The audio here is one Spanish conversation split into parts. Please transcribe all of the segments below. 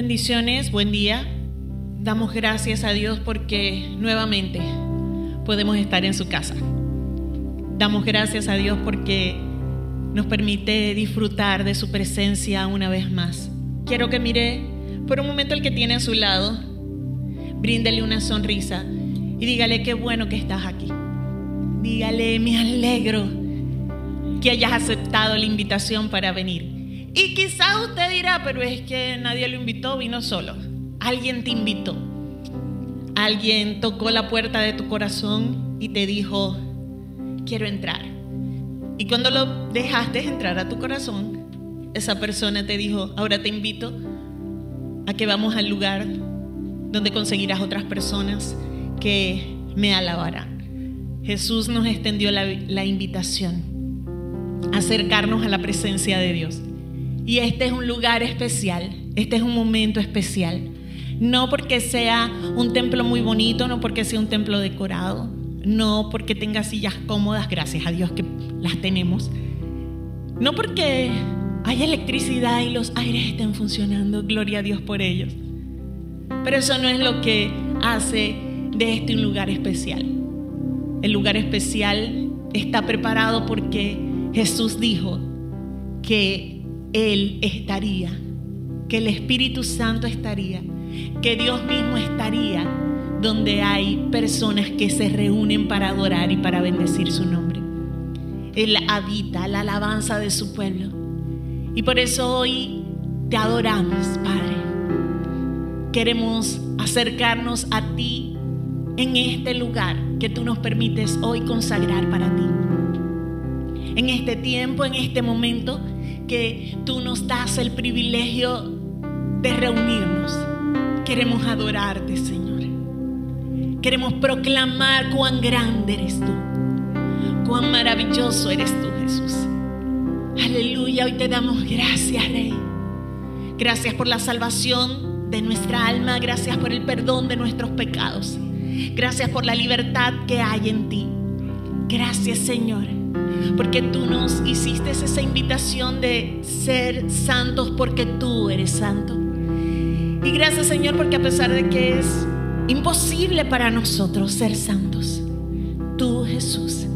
Bendiciones, buen día. Damos gracias a Dios porque nuevamente podemos estar en su casa. Damos gracias a Dios porque nos permite disfrutar de su presencia una vez más. Quiero que mire por un momento el que tiene a su lado, bríndele una sonrisa y dígale qué bueno que estás aquí. Dígale, me alegro que hayas aceptado la invitación para venir. Y quizás usted dirá, pero es que nadie lo invitó, vino solo. Alguien te invitó. Alguien tocó la puerta de tu corazón y te dijo, quiero entrar. Y cuando lo dejaste entrar a tu corazón, esa persona te dijo, ahora te invito a que vamos al lugar donde conseguirás otras personas que me alabarán. Jesús nos extendió la, la invitación a acercarnos a la presencia de Dios. Y este es un lugar especial, este es un momento especial. No porque sea un templo muy bonito, no porque sea un templo decorado, no porque tenga sillas cómodas, gracias a Dios que las tenemos. No porque hay electricidad y los aires estén funcionando, gloria a Dios por ellos. Pero eso no es lo que hace de este un lugar especial. El lugar especial está preparado porque Jesús dijo que él estaría, que el Espíritu Santo estaría, que Dios mismo estaría donde hay personas que se reúnen para adorar y para bendecir su nombre. Él habita la alabanza de su pueblo. Y por eso hoy te adoramos, Padre. Queremos acercarnos a ti en este lugar que tú nos permites hoy consagrar para ti. En este tiempo, en este momento, que tú nos das el privilegio de reunirnos. Queremos adorarte, Señor. Queremos proclamar cuán grande eres tú, cuán maravilloso eres tú, Jesús. Aleluya, hoy te damos gracias, Rey. Gracias por la salvación de nuestra alma, gracias por el perdón de nuestros pecados. Gracias por la libertad que hay en ti. Gracias, Señor porque tú nos hiciste esa invitación de ser santos porque tú eres santo. Y gracias Señor porque a pesar de que es imposible para nosotros ser santos, tú Jesús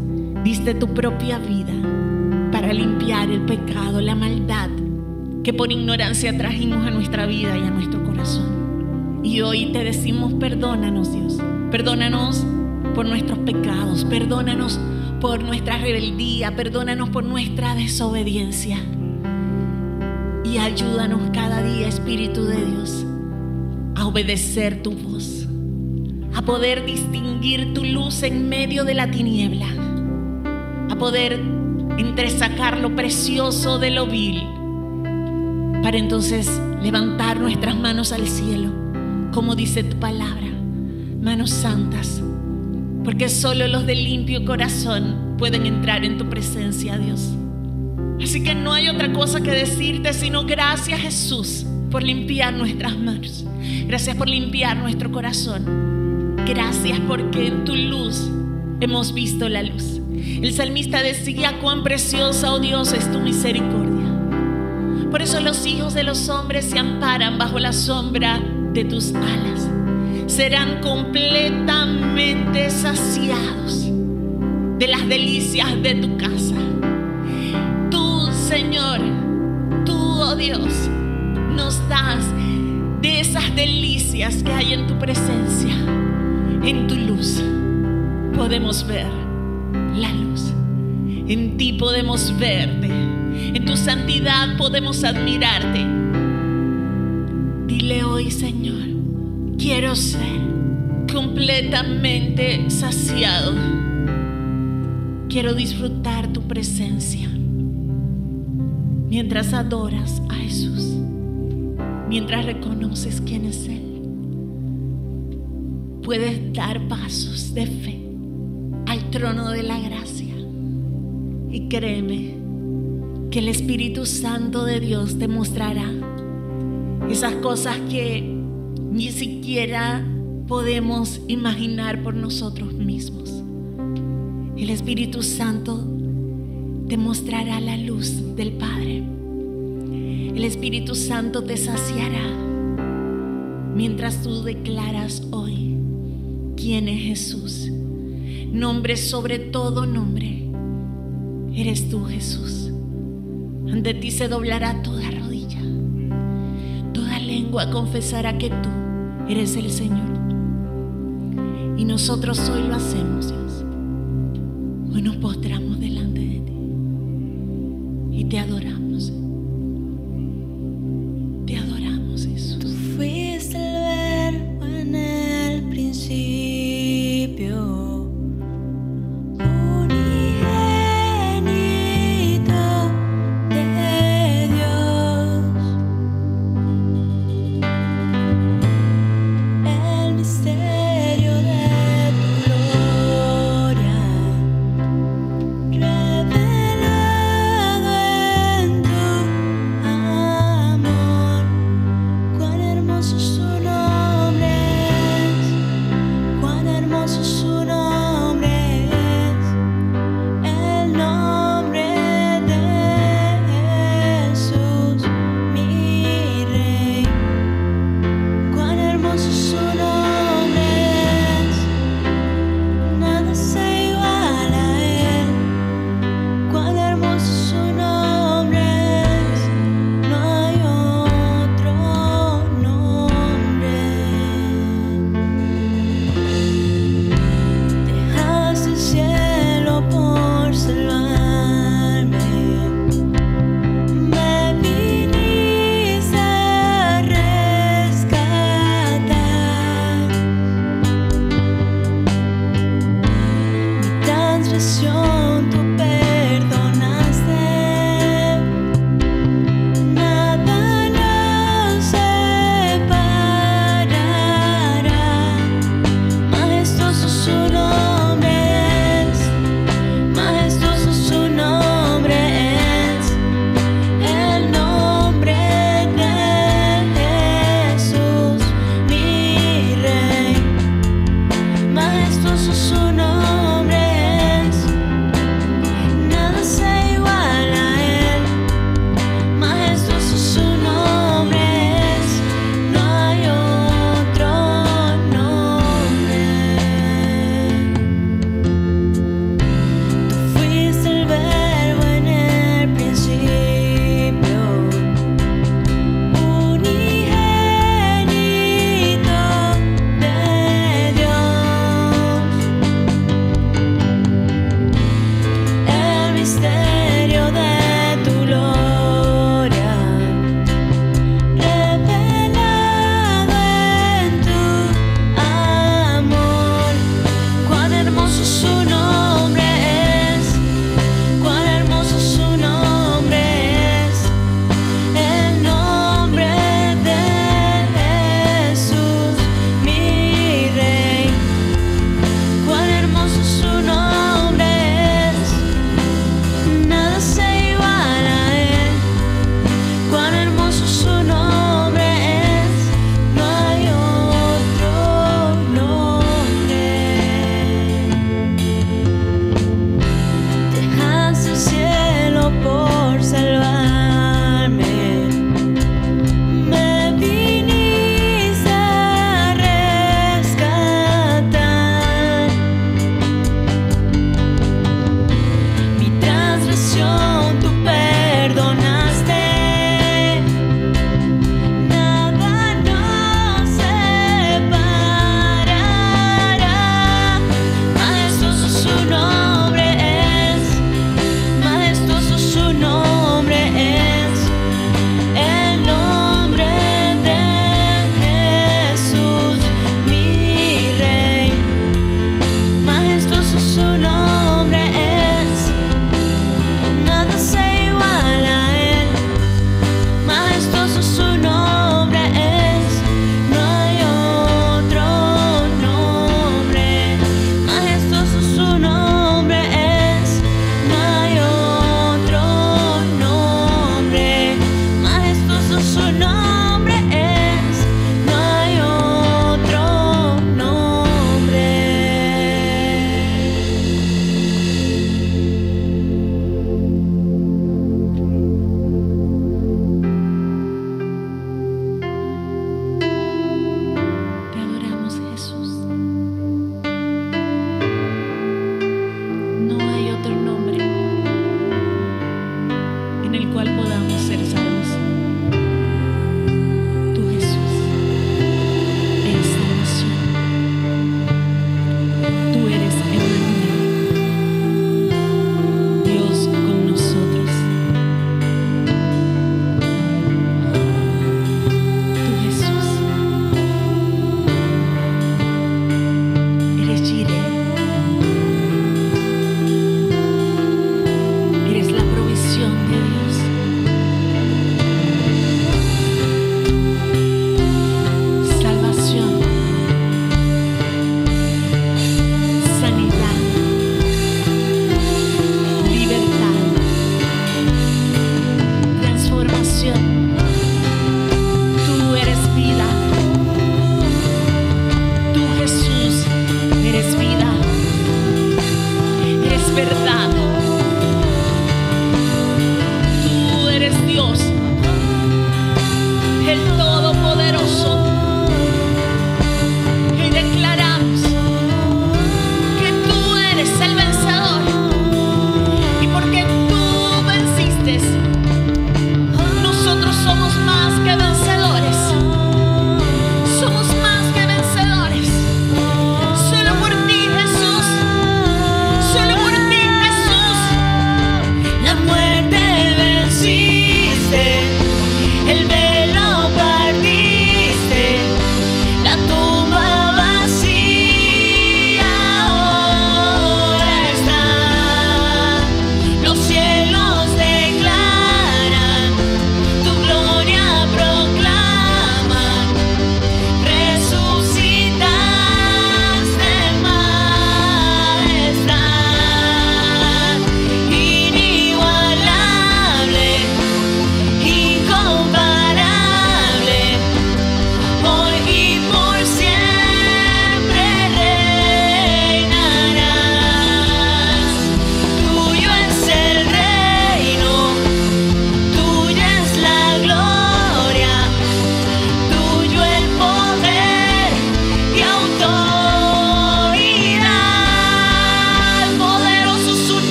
diste tu propia vida para limpiar el pecado, la maldad que por ignorancia trajimos a nuestra vida y a nuestro corazón. Y hoy te decimos, perdónanos Dios, perdónanos por nuestros pecados, perdónanos por nuestra rebeldía, perdónanos por nuestra desobediencia. Y ayúdanos cada día, Espíritu de Dios, a obedecer tu voz, a poder distinguir tu luz en medio de la tiniebla, a poder entresacar lo precioso de lo vil, para entonces levantar nuestras manos al cielo, como dice tu palabra, manos santas porque solo los de limpio corazón pueden entrar en tu presencia, Dios. Así que no hay otra cosa que decirte sino gracias Jesús por limpiar nuestras manos. Gracias por limpiar nuestro corazón. Gracias porque en tu luz hemos visto la luz. El salmista decía cuán preciosa, oh Dios, es tu misericordia. Por eso los hijos de los hombres se amparan bajo la sombra de tus alas serán completamente saciados de las delicias de tu casa. Tú, Señor, tú, oh Dios, nos das de esas delicias que hay en tu presencia, en tu luz. Podemos ver la luz. En ti podemos verte. En tu santidad podemos admirarte. Dile hoy, Señor quiero ser completamente saciado. Quiero disfrutar tu presencia mientras adoras a Jesús, mientras reconoces quién es Él. Puedes dar pasos de fe al trono de la gracia y créeme que el Espíritu Santo de Dios te mostrará esas cosas que ni siquiera podemos imaginar por nosotros mismos. El Espíritu Santo te mostrará la luz del Padre. El Espíritu Santo te saciará mientras tú declaras hoy quién es Jesús. Nombre sobre todo nombre. Eres tú, Jesús. Ante ti se doblará toda rodilla. Toda lengua confesará que tú eres el Señor. Y nosotros hoy lo hacemos, Dios. Hoy nos postramos delante de ti y te adoramos.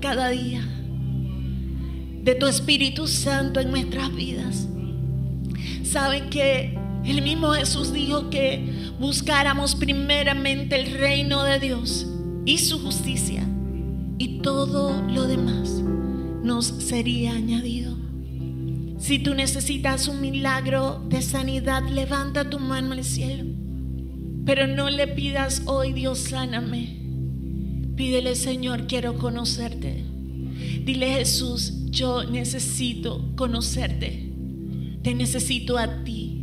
Cada día, de tu Espíritu Santo en nuestras vidas. Saben que el mismo Jesús dijo que buscáramos primeramente el reino de Dios y su justicia y todo lo demás nos sería añadido. Si tú necesitas un milagro de sanidad, levanta tu mano al cielo. Pero no le pidas hoy, Dios, sáname. Pídele, Señor, quiero conocerte. Dile, Jesús, yo necesito conocerte. Te necesito a ti.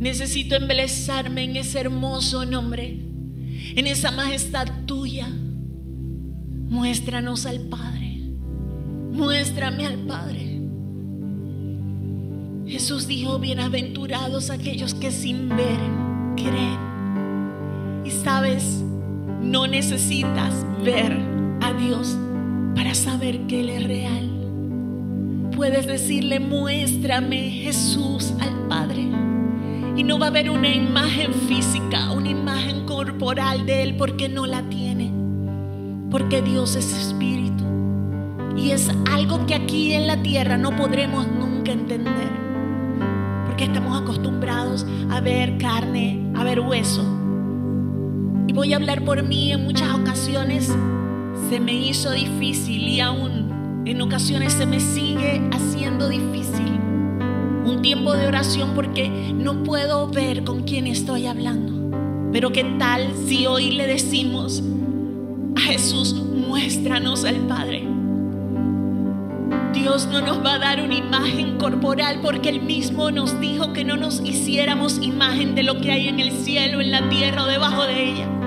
Necesito embelezarme en ese hermoso nombre, en esa majestad tuya. Muéstranos al Padre. Muéstrame al Padre. Jesús dijo, bienaventurados aquellos que sin ver creen. Y sabes, no necesitas ver a Dios para saber que Él es real. Puedes decirle, muéstrame Jesús al Padre. Y no va a haber una imagen física, una imagen corporal de Él porque no la tiene. Porque Dios es espíritu. Y es algo que aquí en la tierra no podremos nunca entender. Porque estamos acostumbrados a ver carne, a ver hueso voy a hablar por mí en muchas ocasiones. Se me hizo difícil y aún en ocasiones se me sigue haciendo difícil. Un tiempo de oración porque no puedo ver con quién estoy hablando. Pero qué tal si hoy le decimos a Jesús, muéstranos al Padre. Dios no nos va a dar una imagen corporal porque Él mismo nos dijo que no nos hiciéramos imagen de lo que hay en el cielo, en la tierra o debajo de ella.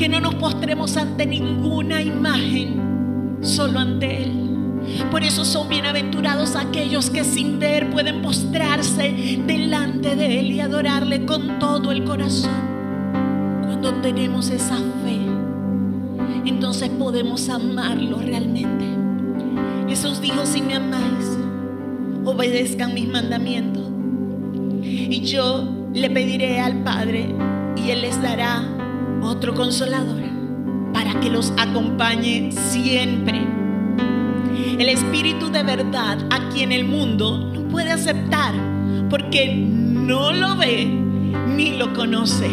Que no nos postremos ante ninguna imagen, solo ante Él. Por eso son bienaventurados aquellos que sin ver pueden postrarse delante de Él y adorarle con todo el corazón. Cuando tenemos esa fe, entonces podemos amarlo realmente. Jesús dijo, si me amáis, obedezcan mis mandamientos. Y yo le pediré al Padre y Él les dará otro consolador para que los acompañe siempre. El Espíritu de verdad a quien el mundo no puede aceptar porque no lo ve ni lo conoce.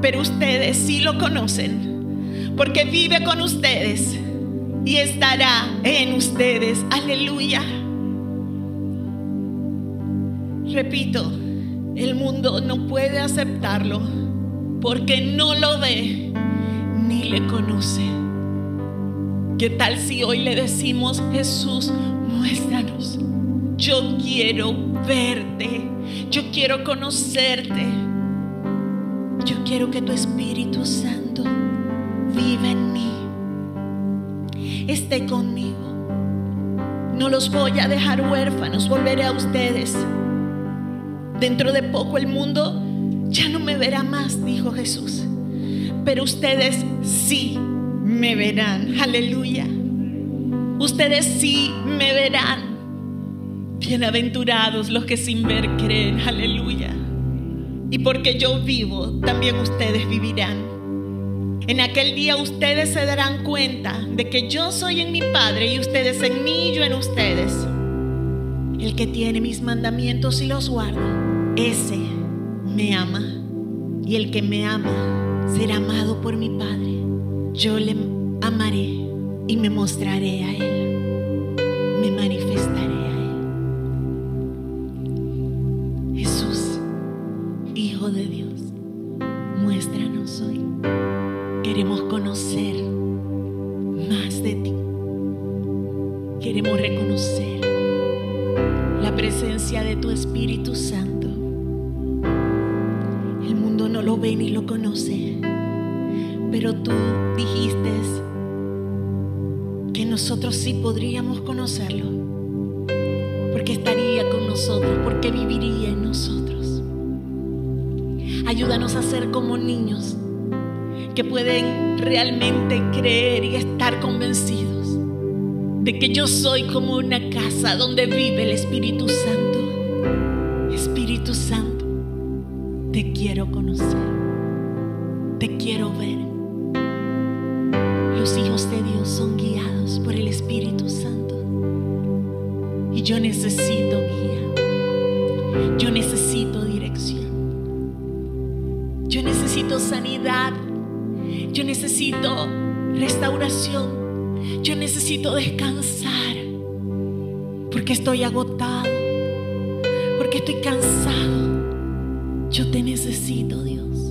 Pero ustedes sí lo conocen porque vive con ustedes y estará en ustedes. Aleluya. Repito, el mundo no puede aceptarlo porque no lo ve ni le conoce. ¿Qué tal si hoy le decimos, Jesús, muéstranos? Yo quiero verte, yo quiero conocerte, yo quiero que tu Espíritu Santo viva en mí esté conmigo. No los voy a dejar huérfanos, volveré a ustedes. Dentro de poco el mundo ya no me verá más, dijo Jesús. Pero ustedes sí me verán. Aleluya. Ustedes sí me verán. Bienaventurados los que sin ver creen. Aleluya. Y porque yo vivo, también ustedes vivirán. En aquel día ustedes se darán cuenta de que yo soy en mi Padre y ustedes en mí y yo en ustedes. El que tiene mis mandamientos y los guarda, ese me ama. Y el que me ama será amado por mi Padre. Yo le amaré y me mostraré a Él. Me manifestaré a Él. Jesús, Hijo de Dios, muéstranos hoy. Queremos Porque estaría con nosotros, porque viviría en nosotros. Ayúdanos a ser como niños que pueden realmente creer y estar convencidos de que yo soy como una casa donde vive el Espíritu Santo. Espíritu Santo, te quiero conocer, te quiero ver. Yo necesito guía. Yo necesito dirección. Yo necesito sanidad. Yo necesito restauración. Yo necesito descansar. Porque estoy agotado. Porque estoy cansado. Yo te necesito, Dios.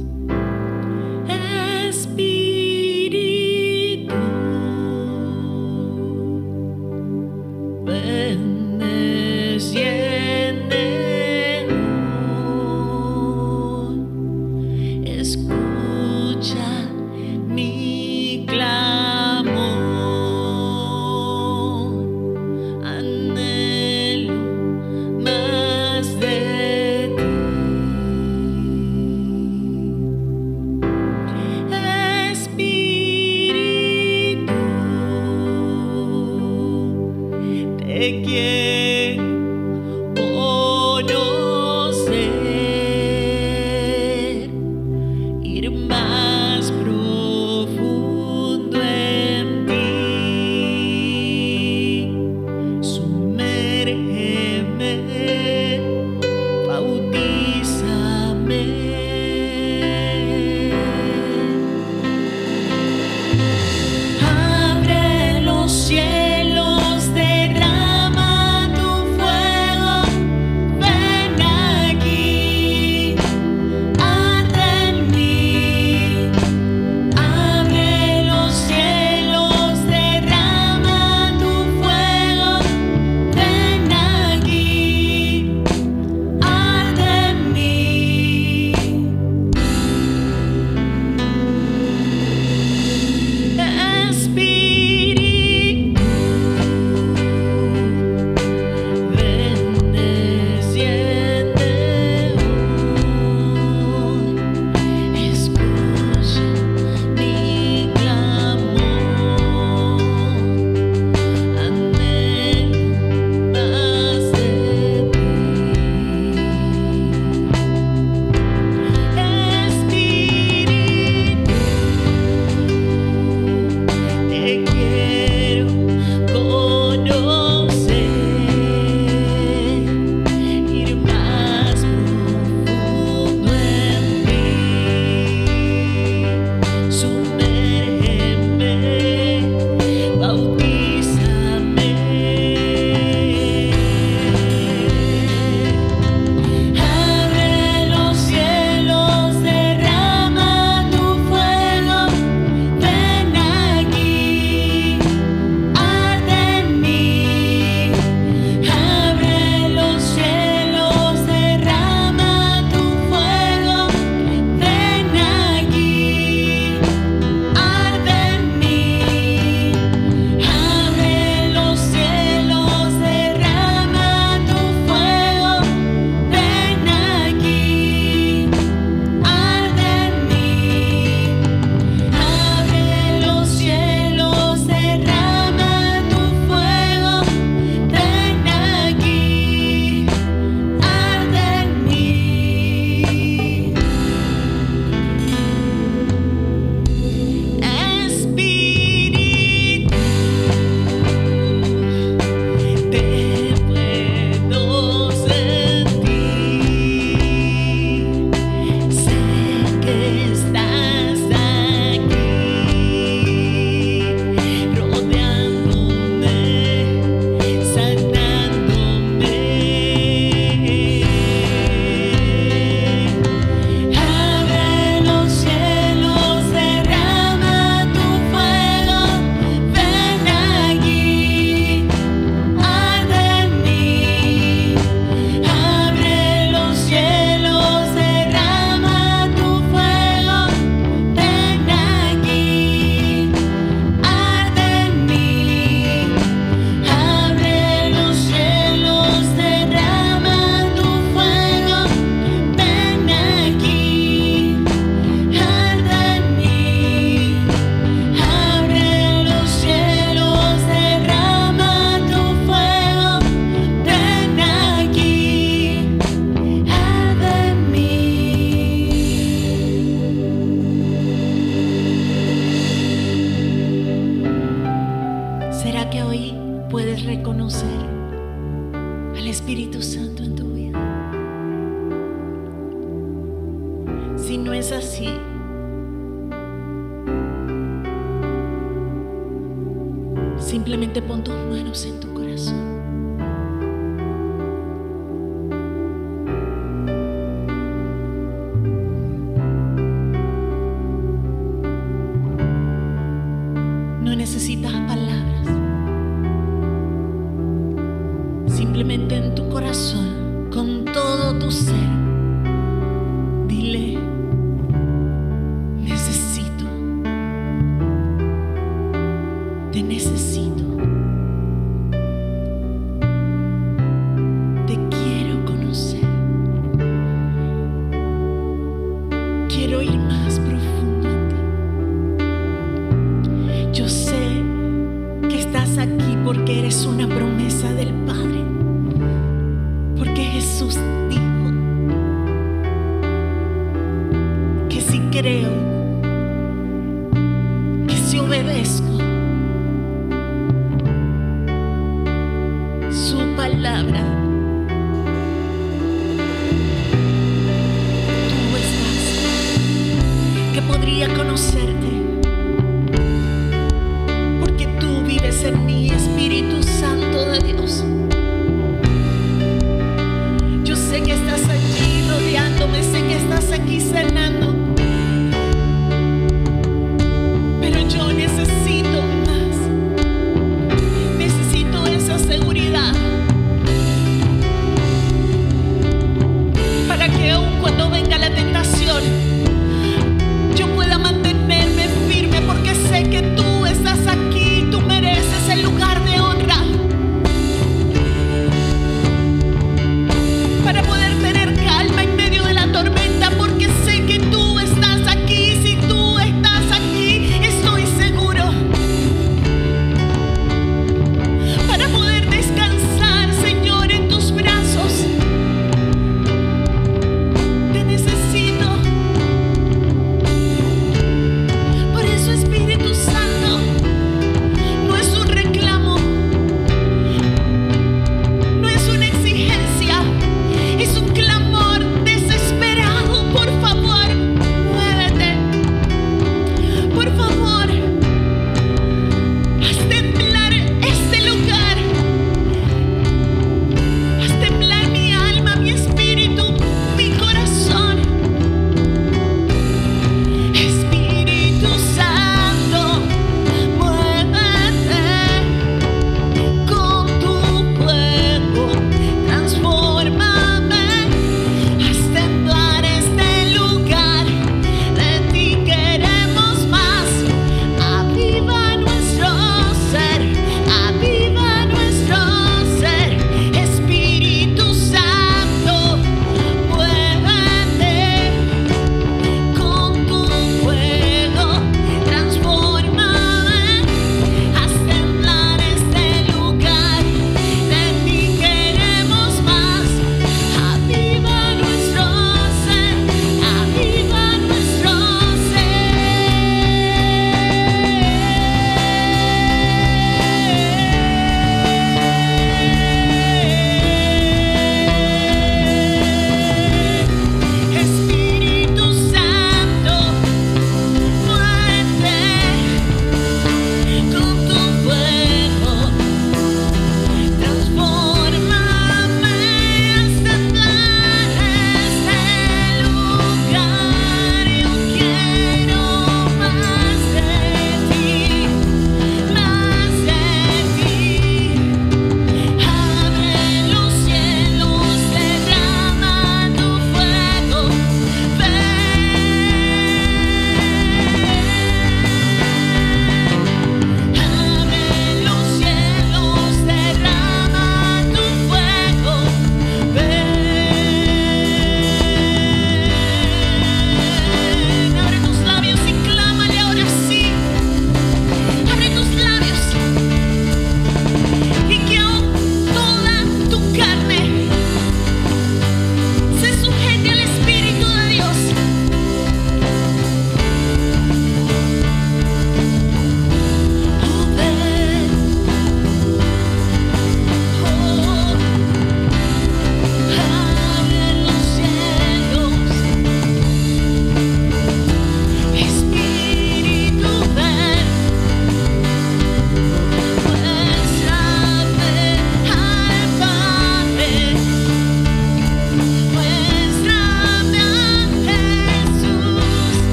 Podría conocerte.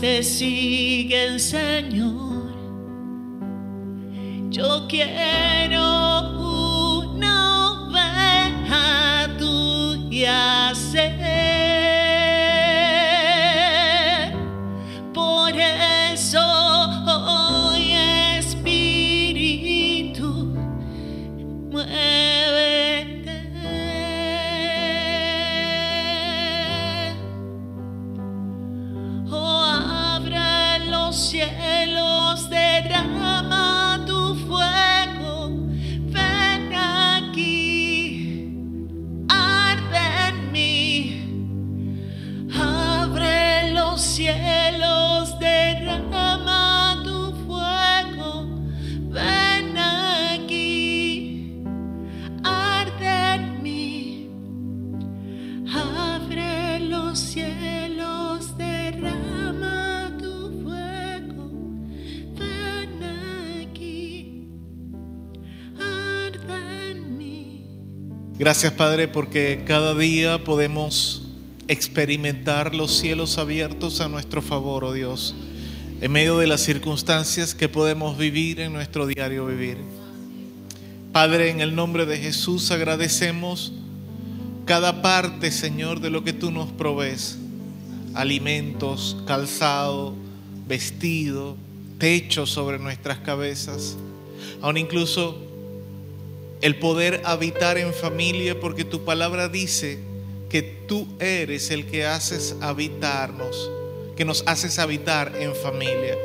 Te siguen, Señor. Sẽ Gracias Padre porque cada día podemos experimentar los cielos abiertos a nuestro favor, oh Dios, en medio de las circunstancias que podemos vivir en nuestro diario vivir. Padre, en el nombre de Jesús agradecemos cada parte, Señor, de lo que tú nos provees. Alimentos, calzado, vestido, techo sobre nuestras cabezas. Aún incluso el poder habitar en familia, porque tu palabra dice que tú eres el que haces habitarnos, que nos haces habitar en familia.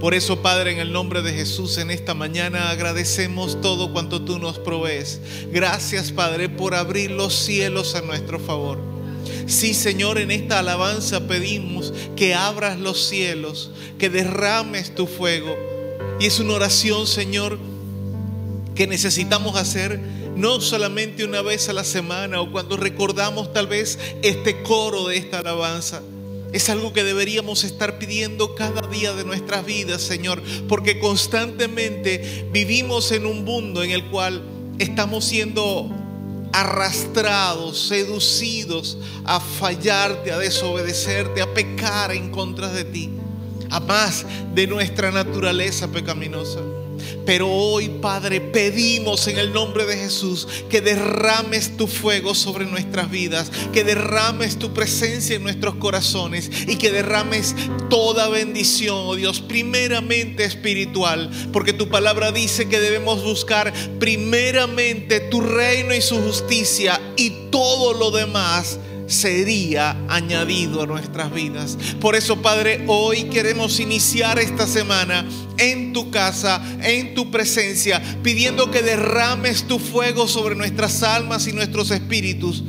Por eso, Padre, en el nombre de Jesús, en esta mañana agradecemos todo cuanto tú nos provees. Gracias, Padre, por abrir los cielos a nuestro favor. Sí, Señor, en esta alabanza pedimos que abras los cielos, que derrames tu fuego. Y es una oración, Señor, que necesitamos hacer no solamente una vez a la semana o cuando recordamos tal vez este coro de esta alabanza. Es algo que deberíamos estar pidiendo cada día de nuestras vidas, Señor, porque constantemente vivimos en un mundo en el cual estamos siendo arrastrados, seducidos a fallarte, a desobedecerte, a pecar en contra de ti, a más de nuestra naturaleza pecaminosa. Pero hoy, Padre, pedimos en el nombre de Jesús que derrames tu fuego sobre nuestras vidas, que derrames tu presencia en nuestros corazones y que derrames toda bendición, oh Dios, primeramente espiritual, porque tu palabra dice que debemos buscar primeramente tu reino y su justicia y todo lo demás sería añadido a nuestras vidas. Por eso, Padre, hoy queremos iniciar esta semana en tu casa, en tu presencia, pidiendo que derrames tu fuego sobre nuestras almas y nuestros espíritus.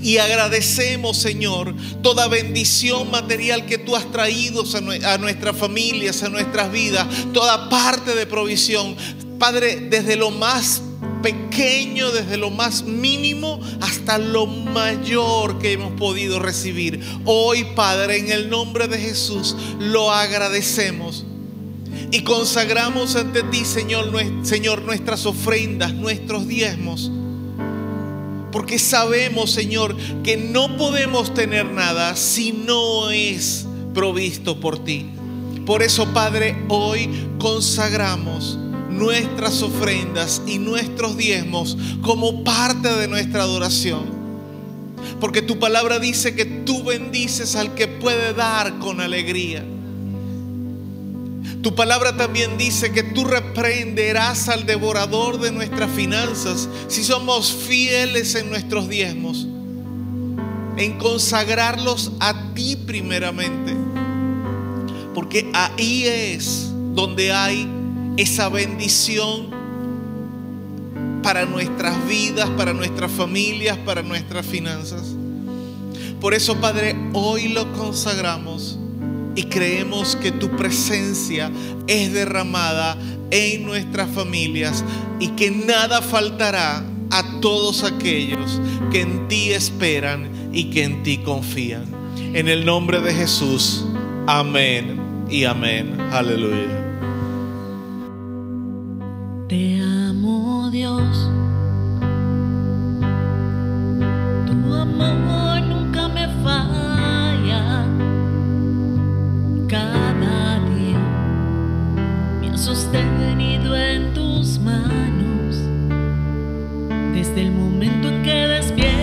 Y agradecemos, Señor, toda bendición material que tú has traído a nue- a nuestras familias, a nuestras vidas, toda parte de provisión. Padre, desde lo más pequeño, desde lo más mínimo hasta lo mayor que hemos podido recibir. Hoy, Padre, en el nombre de Jesús, lo agradecemos. Y consagramos ante ti, Señor, Señor, nuestras ofrendas, nuestros diezmos. Porque sabemos, Señor, que no podemos tener nada si no es provisto por ti. Por eso, Padre, hoy consagramos nuestras ofrendas y nuestros diezmos como parte de nuestra adoración. Porque tu palabra dice que tú bendices al que puede dar con alegría. Tu palabra también dice que tú reprenderás al devorador de nuestras finanzas si somos fieles en nuestros diezmos, en consagrarlos a ti primeramente. Porque ahí es donde hay esa bendición para nuestras vidas, para nuestras familias, para nuestras finanzas. Por eso, Padre, hoy lo consagramos y creemos que tu presencia es derramada en nuestras familias y que nada faltará a todos aquellos que en ti esperan y que en ti confían. En el nombre de Jesús, amén y amén. Aleluya. Te amo Dios. Tu amor nunca me falla. Cada día me has sostenido en tus manos. Desde el momento en que despierto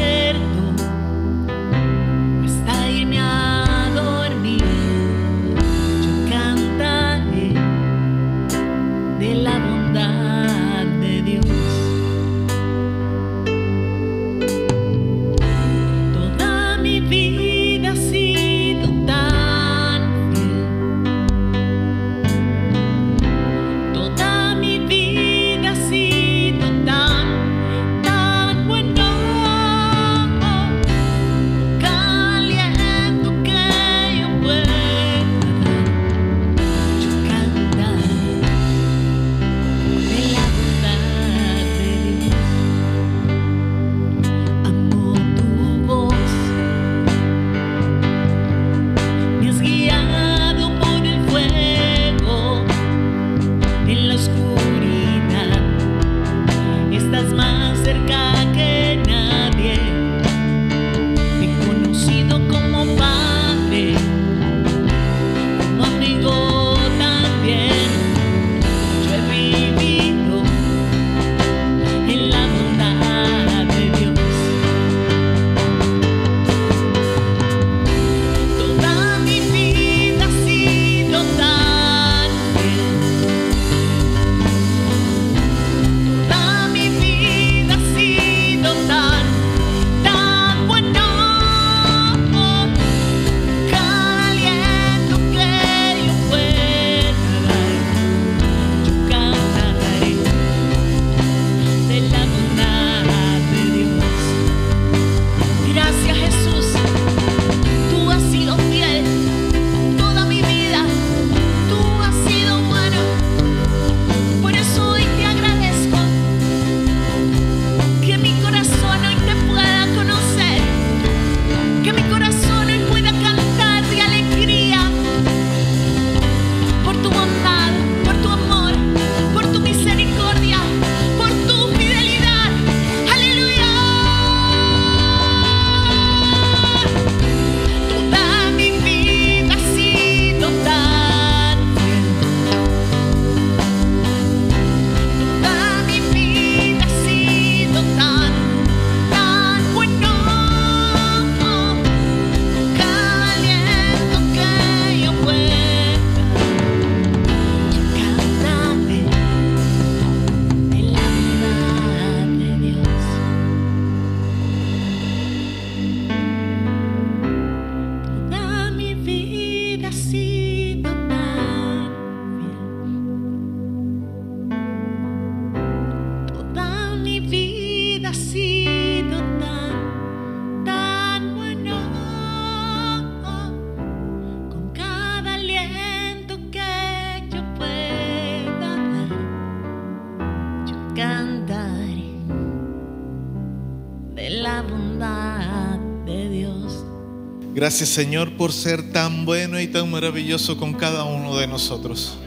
Gracias Señor por ser tan bueno y tan maravilloso con cada uno de nosotros.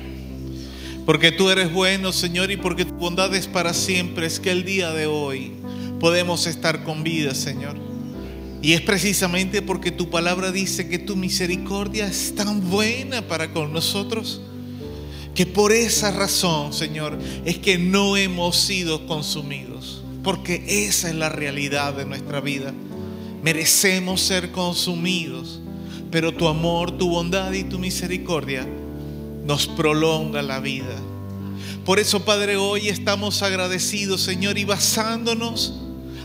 Porque tú eres bueno Señor y porque tu bondad es para siempre. Es que el día de hoy podemos estar con vida Señor. Y es precisamente porque tu palabra dice que tu misericordia es tan buena para con nosotros que por esa razón, Señor, es que no hemos sido consumidos. Porque esa es la realidad de nuestra vida. Merecemos ser consumidos, pero tu amor, tu bondad y tu misericordia nos prolonga la vida. Por eso, Padre, hoy estamos agradecidos, Señor, y basándonos,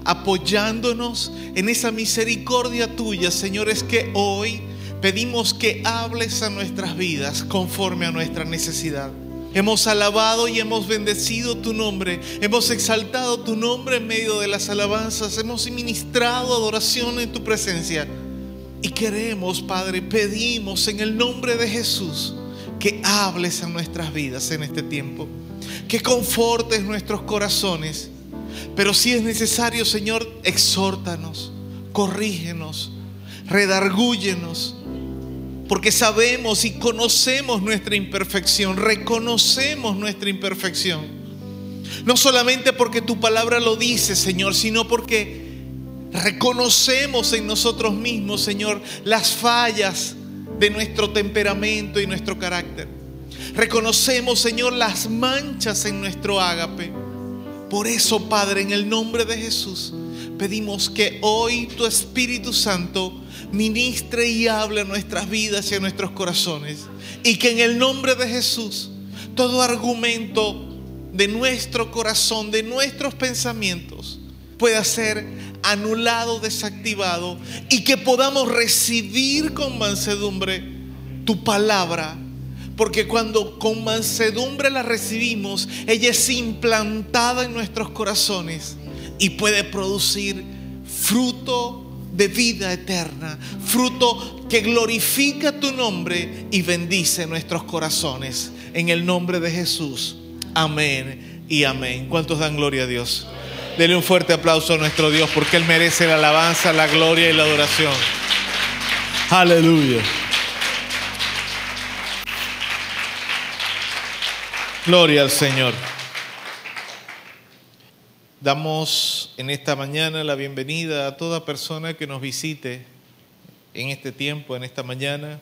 apoyándonos en esa misericordia tuya, Señor, es que hoy pedimos que hables a nuestras vidas conforme a nuestra necesidad. Hemos alabado y hemos bendecido tu nombre. Hemos exaltado tu nombre en medio de las alabanzas. Hemos ministrado adoración en tu presencia. Y queremos, Padre, pedimos en el nombre de Jesús que hables a nuestras vidas en este tiempo. Que confortes nuestros corazones. Pero si es necesario, Señor, exhórtanos, corrígenos, redargúyenos porque sabemos y conocemos nuestra imperfección, reconocemos nuestra imperfección. No solamente porque tu palabra lo dice, Señor, sino porque reconocemos en nosotros mismos, Señor, las fallas de nuestro temperamento y nuestro carácter. Reconocemos, Señor, las manchas en nuestro ágape. Por eso, Padre, en el nombre de Jesús, pedimos que hoy tu Espíritu Santo ministre y hable a nuestras vidas y a nuestros corazones. Y que en el nombre de Jesús, todo argumento de nuestro corazón, de nuestros pensamientos, pueda ser anulado, desactivado y que podamos recibir con mansedumbre tu palabra. Porque cuando con mansedumbre la recibimos, ella es implantada en nuestros corazones y puede producir fruto de vida eterna, fruto que glorifica tu nombre y bendice nuestros corazones. En el nombre de Jesús. Amén y amén. ¿Cuántos dan gloria a Dios? Dele un fuerte aplauso a nuestro Dios porque Él merece la alabanza, la gloria y la adoración. Aleluya. Gloria al Señor. Damos en esta mañana la bienvenida a toda persona que nos visite en este tiempo, en esta mañana.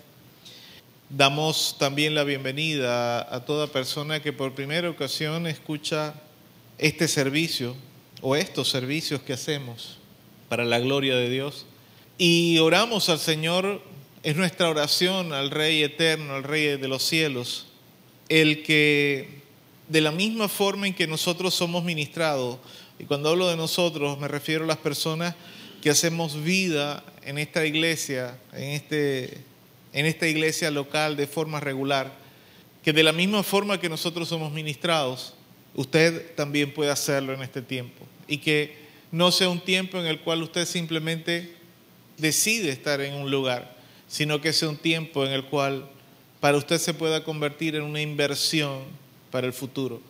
Damos también la bienvenida a toda persona que por primera ocasión escucha este servicio o estos servicios que hacemos para la gloria de Dios. Y oramos al Señor, es nuestra oración al Rey eterno, al Rey de los cielos, el que de la misma forma en que nosotros somos ministrados, y cuando hablo de nosotros me refiero a las personas que hacemos vida en esta iglesia, en, este, en esta iglesia local de forma regular, que de la misma forma que nosotros somos ministrados, usted también puede hacerlo en este tiempo. Y que no sea un tiempo en el cual usted simplemente decide estar en un lugar, sino que sea un tiempo en el cual para usted se pueda convertir en una inversión para el futuro.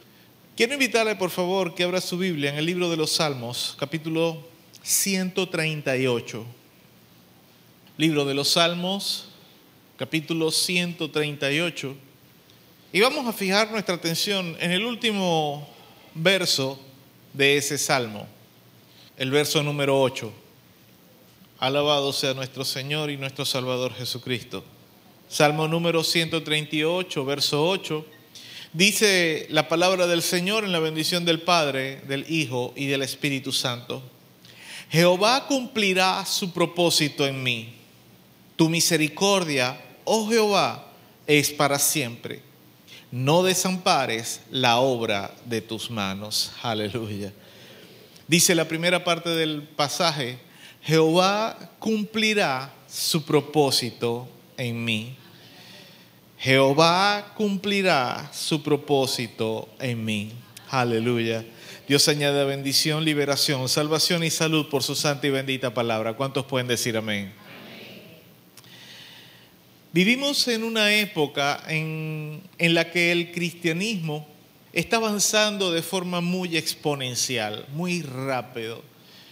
Quiero invitarle, por favor, que abra su Biblia en el libro de los Salmos, capítulo 138. Libro de los Salmos, capítulo 138. Y vamos a fijar nuestra atención en el último verso de ese salmo, el verso número 8. Alabado sea nuestro Señor y nuestro Salvador Jesucristo. Salmo número 138, verso 8 Dice la palabra del Señor en la bendición del Padre, del Hijo y del Espíritu Santo. Jehová cumplirá su propósito en mí. Tu misericordia, oh Jehová, es para siempre. No desampares la obra de tus manos. Aleluya. Dice la primera parte del pasaje, Jehová cumplirá su propósito en mí. Jehová cumplirá su propósito en mí. Aleluya. Dios añade bendición, liberación, salvación y salud por su santa y bendita palabra. ¿Cuántos pueden decir amén? Vivimos en una época en, en la que el cristianismo está avanzando de forma muy exponencial, muy rápido.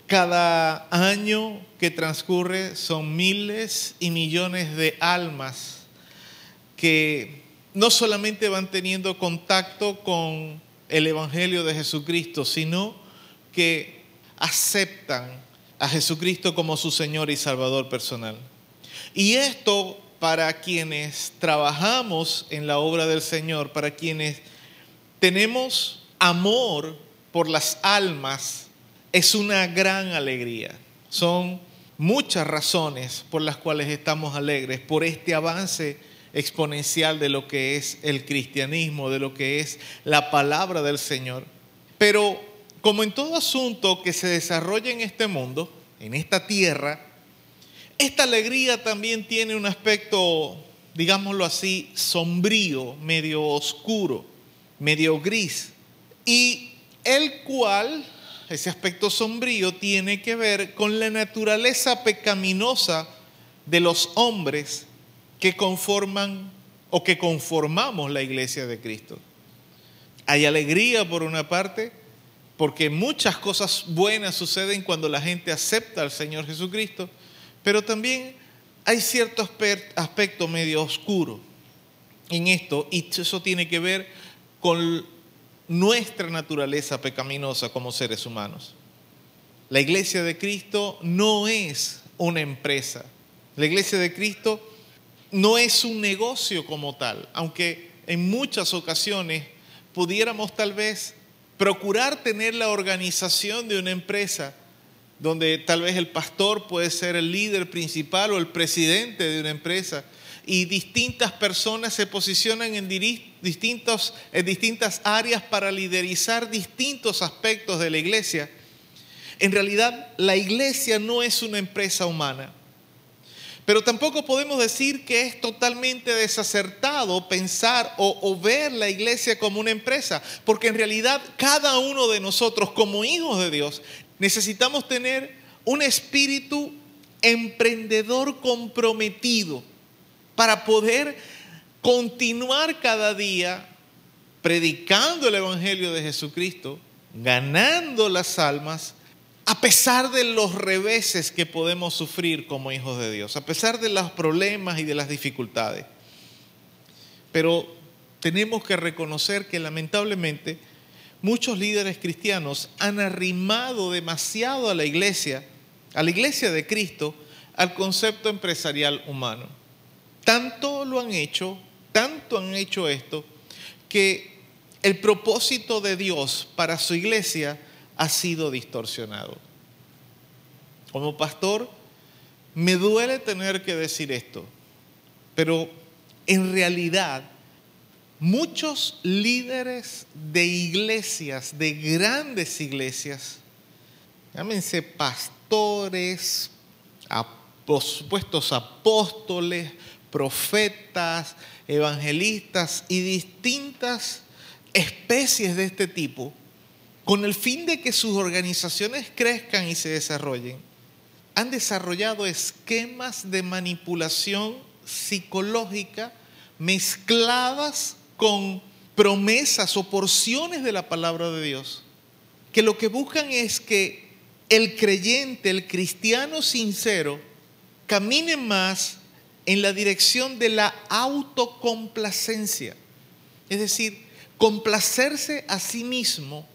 Cada año que transcurre son miles y millones de almas que no solamente van teniendo contacto con el Evangelio de Jesucristo, sino que aceptan a Jesucristo como su Señor y Salvador personal. Y esto para quienes trabajamos en la obra del Señor, para quienes tenemos amor por las almas, es una gran alegría. Son muchas razones por las cuales estamos alegres, por este avance exponencial de lo que es el cristianismo, de lo que es la palabra del Señor. Pero como en todo asunto que se desarrolla en este mundo, en esta tierra, esta alegría también tiene un aspecto, digámoslo así, sombrío, medio oscuro, medio gris, y el cual, ese aspecto sombrío, tiene que ver con la naturaleza pecaminosa de los hombres que conforman o que conformamos la iglesia de Cristo. Hay alegría por una parte, porque muchas cosas buenas suceden cuando la gente acepta al Señor Jesucristo, pero también hay cierto aspecto medio oscuro en esto y eso tiene que ver con nuestra naturaleza pecaminosa como seres humanos. La iglesia de Cristo no es una empresa. La iglesia de Cristo no es un negocio como tal, aunque en muchas ocasiones pudiéramos tal vez procurar tener la organización de una empresa donde tal vez el pastor puede ser el líder principal o el presidente de una empresa y distintas personas se posicionan en, en distintas áreas para liderizar distintos aspectos de la iglesia. En realidad, la iglesia no es una empresa humana. Pero tampoco podemos decir que es totalmente desacertado pensar o, ver la iglesia como una empresa, porque en realidad cada uno de nosotros como hijos de Dios necesitamos tener un espíritu emprendedor comprometido para poder continuar cada día predicando el Evangelio de Jesucristo, ganando las almas, a pesar de los reveses que podemos sufrir como hijos de Dios, a pesar de los problemas y de las dificultades. Pero tenemos que reconocer que lamentablemente muchos líderes cristianos han arrimado demasiado a la iglesia, a la iglesia de Cristo, al concepto empresarial humano. Tanto lo han hecho, tanto han hecho esto, que el propósito de Dios para su iglesia ha sido distorsionado. Como pastor, me duele tener que decir esto, pero en realidad muchos líderes de iglesias, de grandes iglesias, llámense pastores, supuestos apóstoles, profetas, evangelistas y distintas especies de este tipo, con el fin de que sus organizaciones crezcan y se desarrollen, han desarrollado esquemas de manipulación psicológica mezcladas con promesas o porciones de la palabra de Dios, que lo que buscan es que el creyente, el cristiano sincero, camine más en la dirección de la autocomplacencia. Es decir, complacerse a sí mismo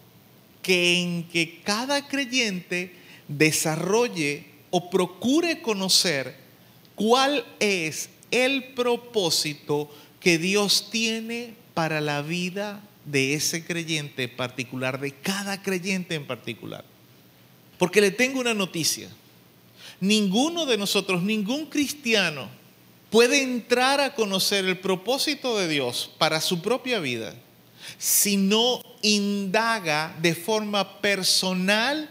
que en que cada creyente desarrolle o procure conocer cuál es el propósito que Dios tiene para la vida de ese creyente en particular, de cada creyente en particular. Porque le tengo una noticia. Ninguno de nosotros, ningún cristiano, puede entrar a conocer el propósito de Dios para su propia vida si no indaga de forma personal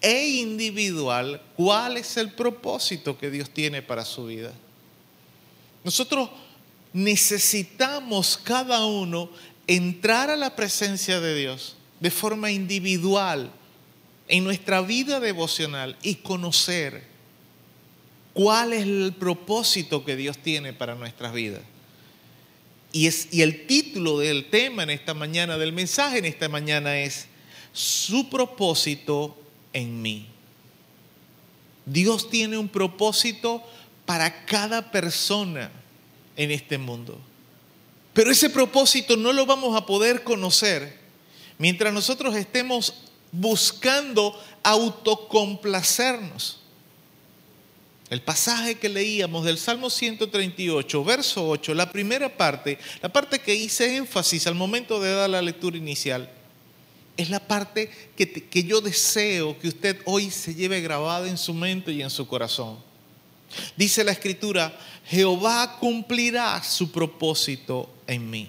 e individual cuál es el propósito que Dios tiene para su vida. Nosotros necesitamos cada uno entrar a la presencia de Dios de forma individual en nuestra vida devocional y conocer cuál es el propósito que Dios tiene para nuestras vidas. Y, el título del tema en esta mañana, del mensaje en esta mañana es, su propósito en mí. Dios tiene un propósito para cada persona en este mundo. Pero ese propósito no lo vamos a poder conocer mientras nosotros estemos buscando autocomplacernos. El pasaje que leíamos del Salmo 138, verso 8, la primera parte, la parte que hice énfasis al momento de dar la lectura inicial, es la parte que, que yo deseo que usted hoy se lleve grabada en su mente y en su corazón. Dice la escritura, Jehová cumplirá su propósito en mí.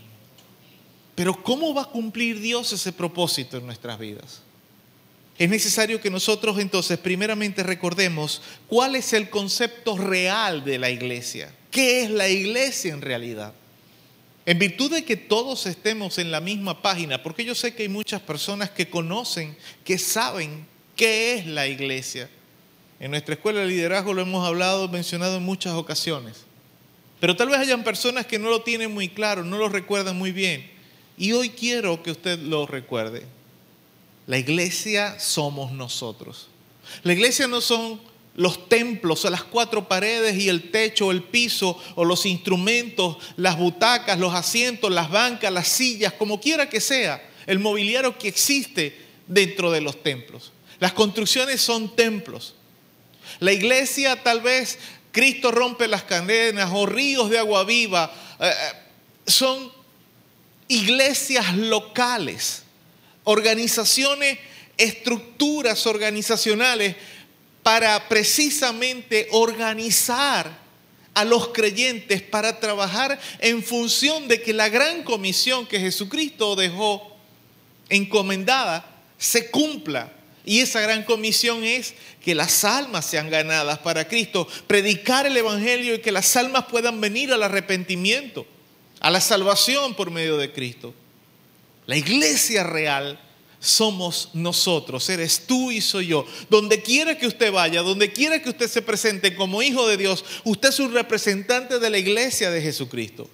Pero ¿cómo va a cumplir Dios ese propósito en nuestras vidas? Es necesario que nosotros entonces primeramente recordemos cuál es el concepto real de la iglesia. ¿Qué es la iglesia en realidad? En virtud de que todos estemos en la misma página, porque yo sé que hay muchas personas que conocen, que saben qué es la iglesia. En nuestra escuela de liderazgo lo hemos hablado, mencionado en muchas ocasiones. Pero tal vez hayan personas que no lo tienen muy claro, no lo recuerdan muy bien. Y hoy quiero que usted lo recuerde. La iglesia somos nosotros. La iglesia no son los templos o las cuatro paredes y el techo, el piso o los instrumentos, las butacas, los asientos, las bancas, las sillas, como quiera que sea, el mobiliario que existe dentro de los templos. Las construcciones son templos. La iglesia tal vez Cristo rompe las cadenas o ríos de agua viva eh, eh, son iglesias locales organizaciones, estructuras organizacionales para precisamente organizar a los creyentes para trabajar en función de que la gran comisión que Jesucristo dejó encomendada se cumpla. Y esa gran comisión es que las almas sean ganadas para Cristo, predicar el Evangelio y que las almas puedan venir al arrepentimiento, a la salvación por medio de Cristo. La iglesia real somos nosotros, eres tú y soy yo. Donde quiera que usted vaya, donde quiera que usted se presente como hijo de Dios, usted es un representante de la iglesia de Jesucristo.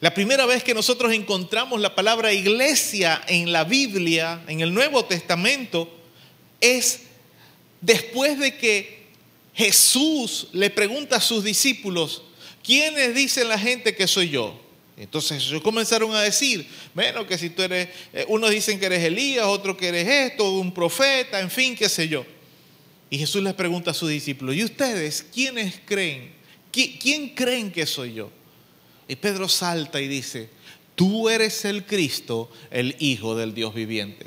La primera vez que nosotros encontramos la palabra iglesia en la Biblia, en el Nuevo Testamento, es después de que Jesús le pregunta a sus discípulos, ¿quiénes dicen la gente que soy yo? Entonces ellos comenzaron a decir, bueno, que si tú eres, eh, unos dicen que eres Elías, otros que eres esto, un profeta, en fin, qué sé yo. Y Jesús les pregunta a sus discípulos, ¿y ustedes quiénes creen? ¿Quién creen que soy yo? Y Pedro salta y dice, tú eres el Cristo, el Hijo del Dios viviente.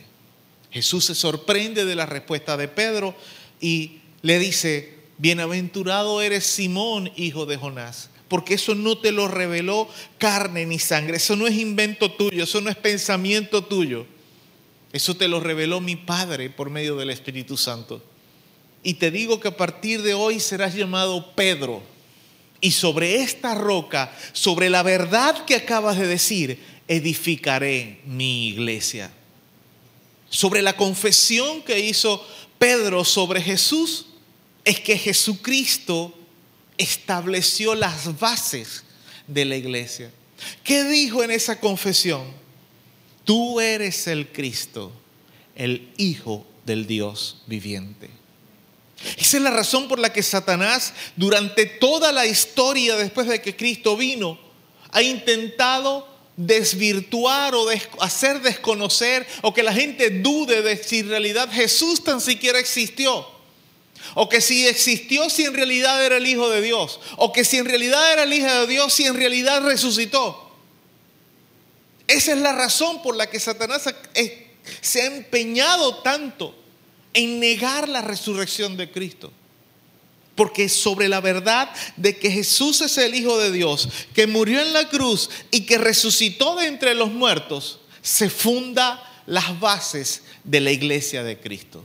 Jesús se sorprende de la respuesta de Pedro y le dice, bienaventurado eres Simón, hijo de Jonás porque eso no te lo reveló carne ni sangre, eso no es invento tuyo, eso no es pensamiento tuyo, eso te lo reveló mi Padre por medio del Espíritu Santo. Y te digo que a partir de hoy serás llamado Pedro. Y sobre esta roca, sobre la verdad que acabas de decir, edificaré mi iglesia. Sobre la confesión que hizo Pedro sobre Jesús, es que Jesucristo estableció las bases de la iglesia. ¿Qué dijo en esa confesión? Tú eres el Cristo, el Hijo del Dios viviente. Esa es la razón por la que Satanás durante toda la historia después de que Cristo vino ha intentado desvirtuar o hacer desconocer o que la gente dude de si en realidad Jesús tan siquiera existió. O que si existió, si en realidad era el Hijo de Dios. O que si en realidad era el Hijo de Dios, si en realidad resucitó. Esa es la razón por la que Satanás se ha empeñado tanto en negar la resurrección de Cristo. Porque sobre la verdad de que Jesús es el Hijo de Dios, que murió en la cruz y que resucitó de entre los muertos, se funda las bases de la iglesia de Cristo.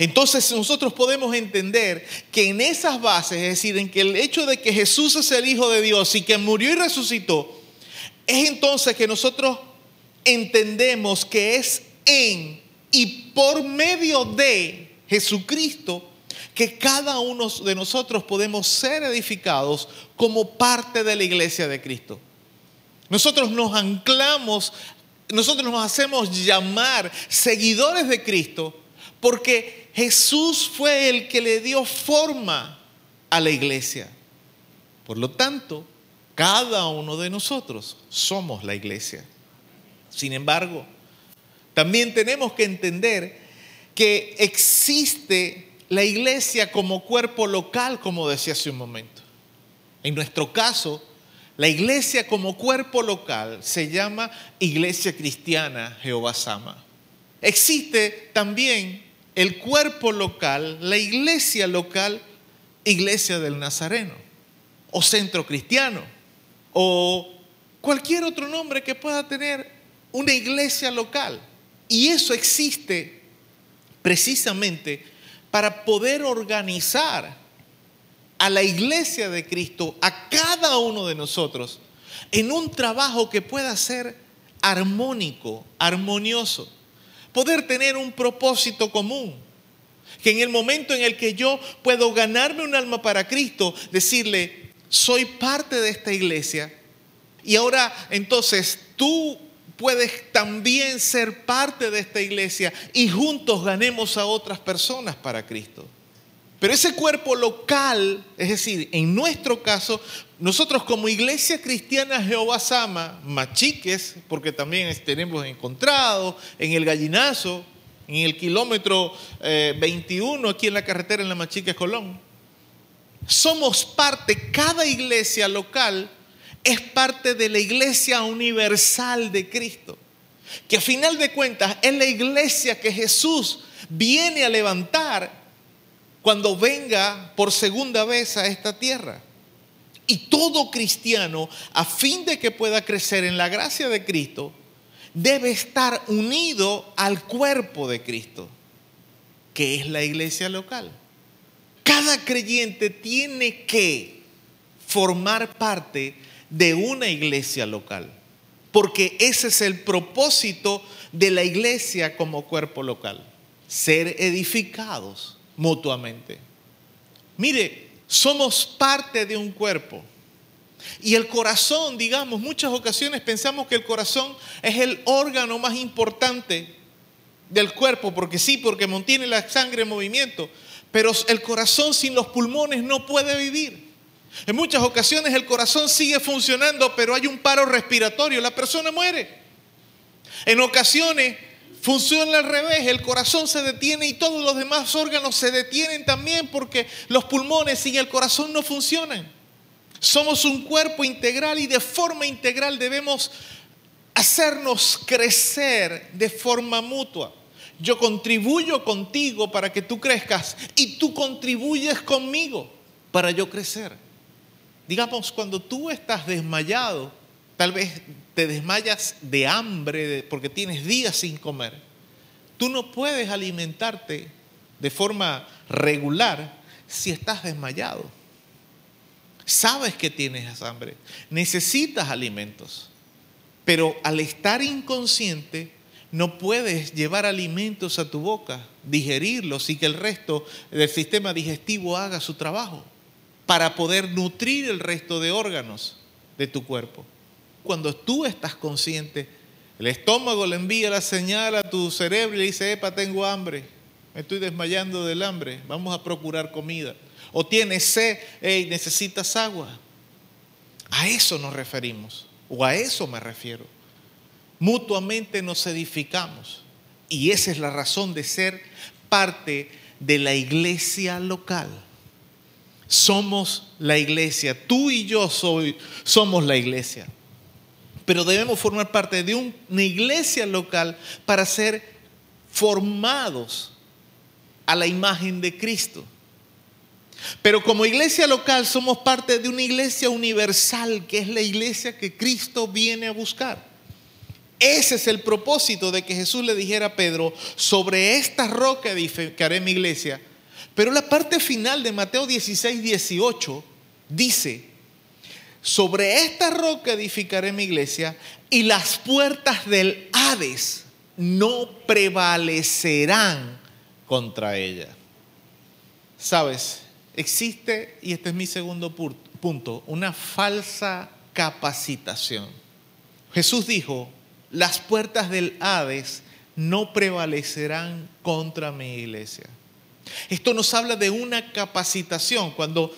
Entonces nosotros podemos entender que en esas bases, es decir, en que el hecho de que Jesús es el Hijo de Dios y que murió y resucitó, es entonces que nosotros entendemos que es en y por medio de Jesucristo que cada uno de nosotros podemos ser edificados como parte de la iglesia de Cristo. Nosotros nos anclamos, nosotros nos hacemos llamar seguidores de Cristo Porque Jesús fue el que le dio forma a la iglesia. Por lo tanto, cada uno de nosotros somos la iglesia. Sin embargo, también tenemos que entender que existe la iglesia como cuerpo local, como decía hace un momento. En nuestro caso, la iglesia como cuerpo local se llama Iglesia Cristiana Jehová Sama. Existe también el cuerpo local, la iglesia local, Iglesia del Nazareno, o Centro Cristiano, o cualquier otro nombre que pueda tener una iglesia local. Y eso existe precisamente para poder organizar a la iglesia de Cristo, a cada uno de nosotros, en un trabajo que pueda ser armónico, armonioso, poder tener un propósito común. Que en el momento en el que yo puedo ganarme un alma para Cristo, decirle, soy parte de esta iglesia, y ahora entonces tú puedes también ser parte de esta iglesia y juntos ganemos a otras personas para Cristo. Pero ese cuerpo local, es decir, en nuestro caso, nosotros como iglesia cristiana Jehová Sama, machiques, porque también tenemos encontrado en el gallinazo, en el kilómetro 21, eh, aquí en la carretera en la Machiques Colón, somos parte, cada iglesia local es parte de la iglesia universal de Cristo, que a final de cuentas es la iglesia que Jesús viene a levantar cuando venga por segunda vez a esta tierra. Y todo cristiano, a fin de que pueda crecer en la gracia de Cristo, debe estar unido al cuerpo de Cristo, que es la iglesia local. Cada creyente tiene que formar parte de una iglesia local, porque ese es el propósito de la iglesia como cuerpo local, ser edificados mutuamente. Mire, somos parte de un cuerpo. Y el corazón, digamos, muchas ocasiones pensamos que el corazón es el órgano más importante del cuerpo, porque sí, porque mantiene la sangre en movimiento, pero el corazón sin los pulmones no puede vivir. En muchas ocasiones el corazón sigue funcionando, pero hay un paro respiratorio, la persona muere. En ocasiones funciona al revés, el corazón se detiene y todos los demás órganos se detienen también porque los pulmones sin el corazón no funcionan. Somos un cuerpo integral y de forma integral debemos hacernos crecer de forma mutua. Yo contribuyo contigo para que tú crezcas y tú contribuyes conmigo para yo crecer. Digamos, cuando tú estás desmayado, tal vez te desmayas de hambre porque tienes días sin comer. Tú no puedes alimentarte de forma regular si estás desmayado. Sabes que tienes hambre, necesitas alimentos, pero al estar inconsciente no puedes llevar alimentos a tu boca, digerirlos y que el resto del sistema digestivo haga su trabajo para poder nutrir el resto de órganos de tu cuerpo. Cuando tú estás consciente, el estómago le envía la señal a tu cerebro y le dice, epa, tengo hambre, me estoy desmayando del hambre, vamos a procurar comida. O tienes sed, hey, necesitas agua. A eso nos referimos, o a eso me refiero. Mutuamente nos edificamos. Y esa es la razón de ser parte de la iglesia local somos la iglesia. Tú y yo somos la iglesia. Pero debemos formar parte de una iglesia local para ser formados a la imagen de Cristo. Pero como iglesia local somos parte de una iglesia universal, que es la iglesia que Cristo viene a buscar. Ese es el propósito de que Jesús le dijera a Pedro, sobre esta roca edificaré mi iglesia pero la parte final de Mateo 16, 18 dice, sobre esta roca edificaré mi iglesia y las puertas del Hades no prevalecerán contra ella. Sabes, existe, y este es mi segundo punto, una falsa capacitación. Jesús dijo, las puertas del Hades no prevalecerán contra mi iglesia. Esto nos habla de una capacitación. Cuando,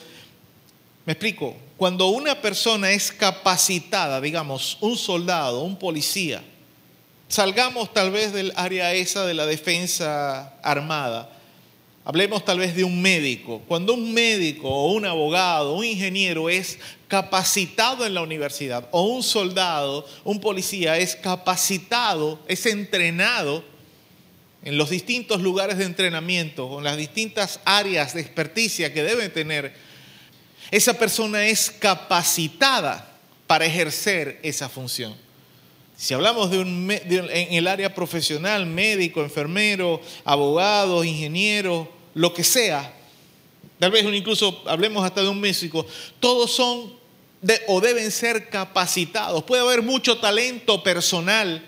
me explico, cuando una persona es capacitada, digamos, un soldado, un policía, salgamos tal vez del área esa de la defensa armada, hablemos tal vez de un médico. Cuando un médico o un abogado, un ingeniero es capacitado en la universidad, o un soldado, un policía es capacitado, es entrenado en los distintos lugares de entrenamiento, en las distintas áreas de experticia que debe tener, esa persona es capacitada para ejercer esa función. Si hablamos de, un, en el área profesional, médico, enfermero, abogado, ingeniero, lo que sea, tal vez incluso hablemos hasta de un músico, todos son o deben ser capacitados. Puede haber mucho talento personal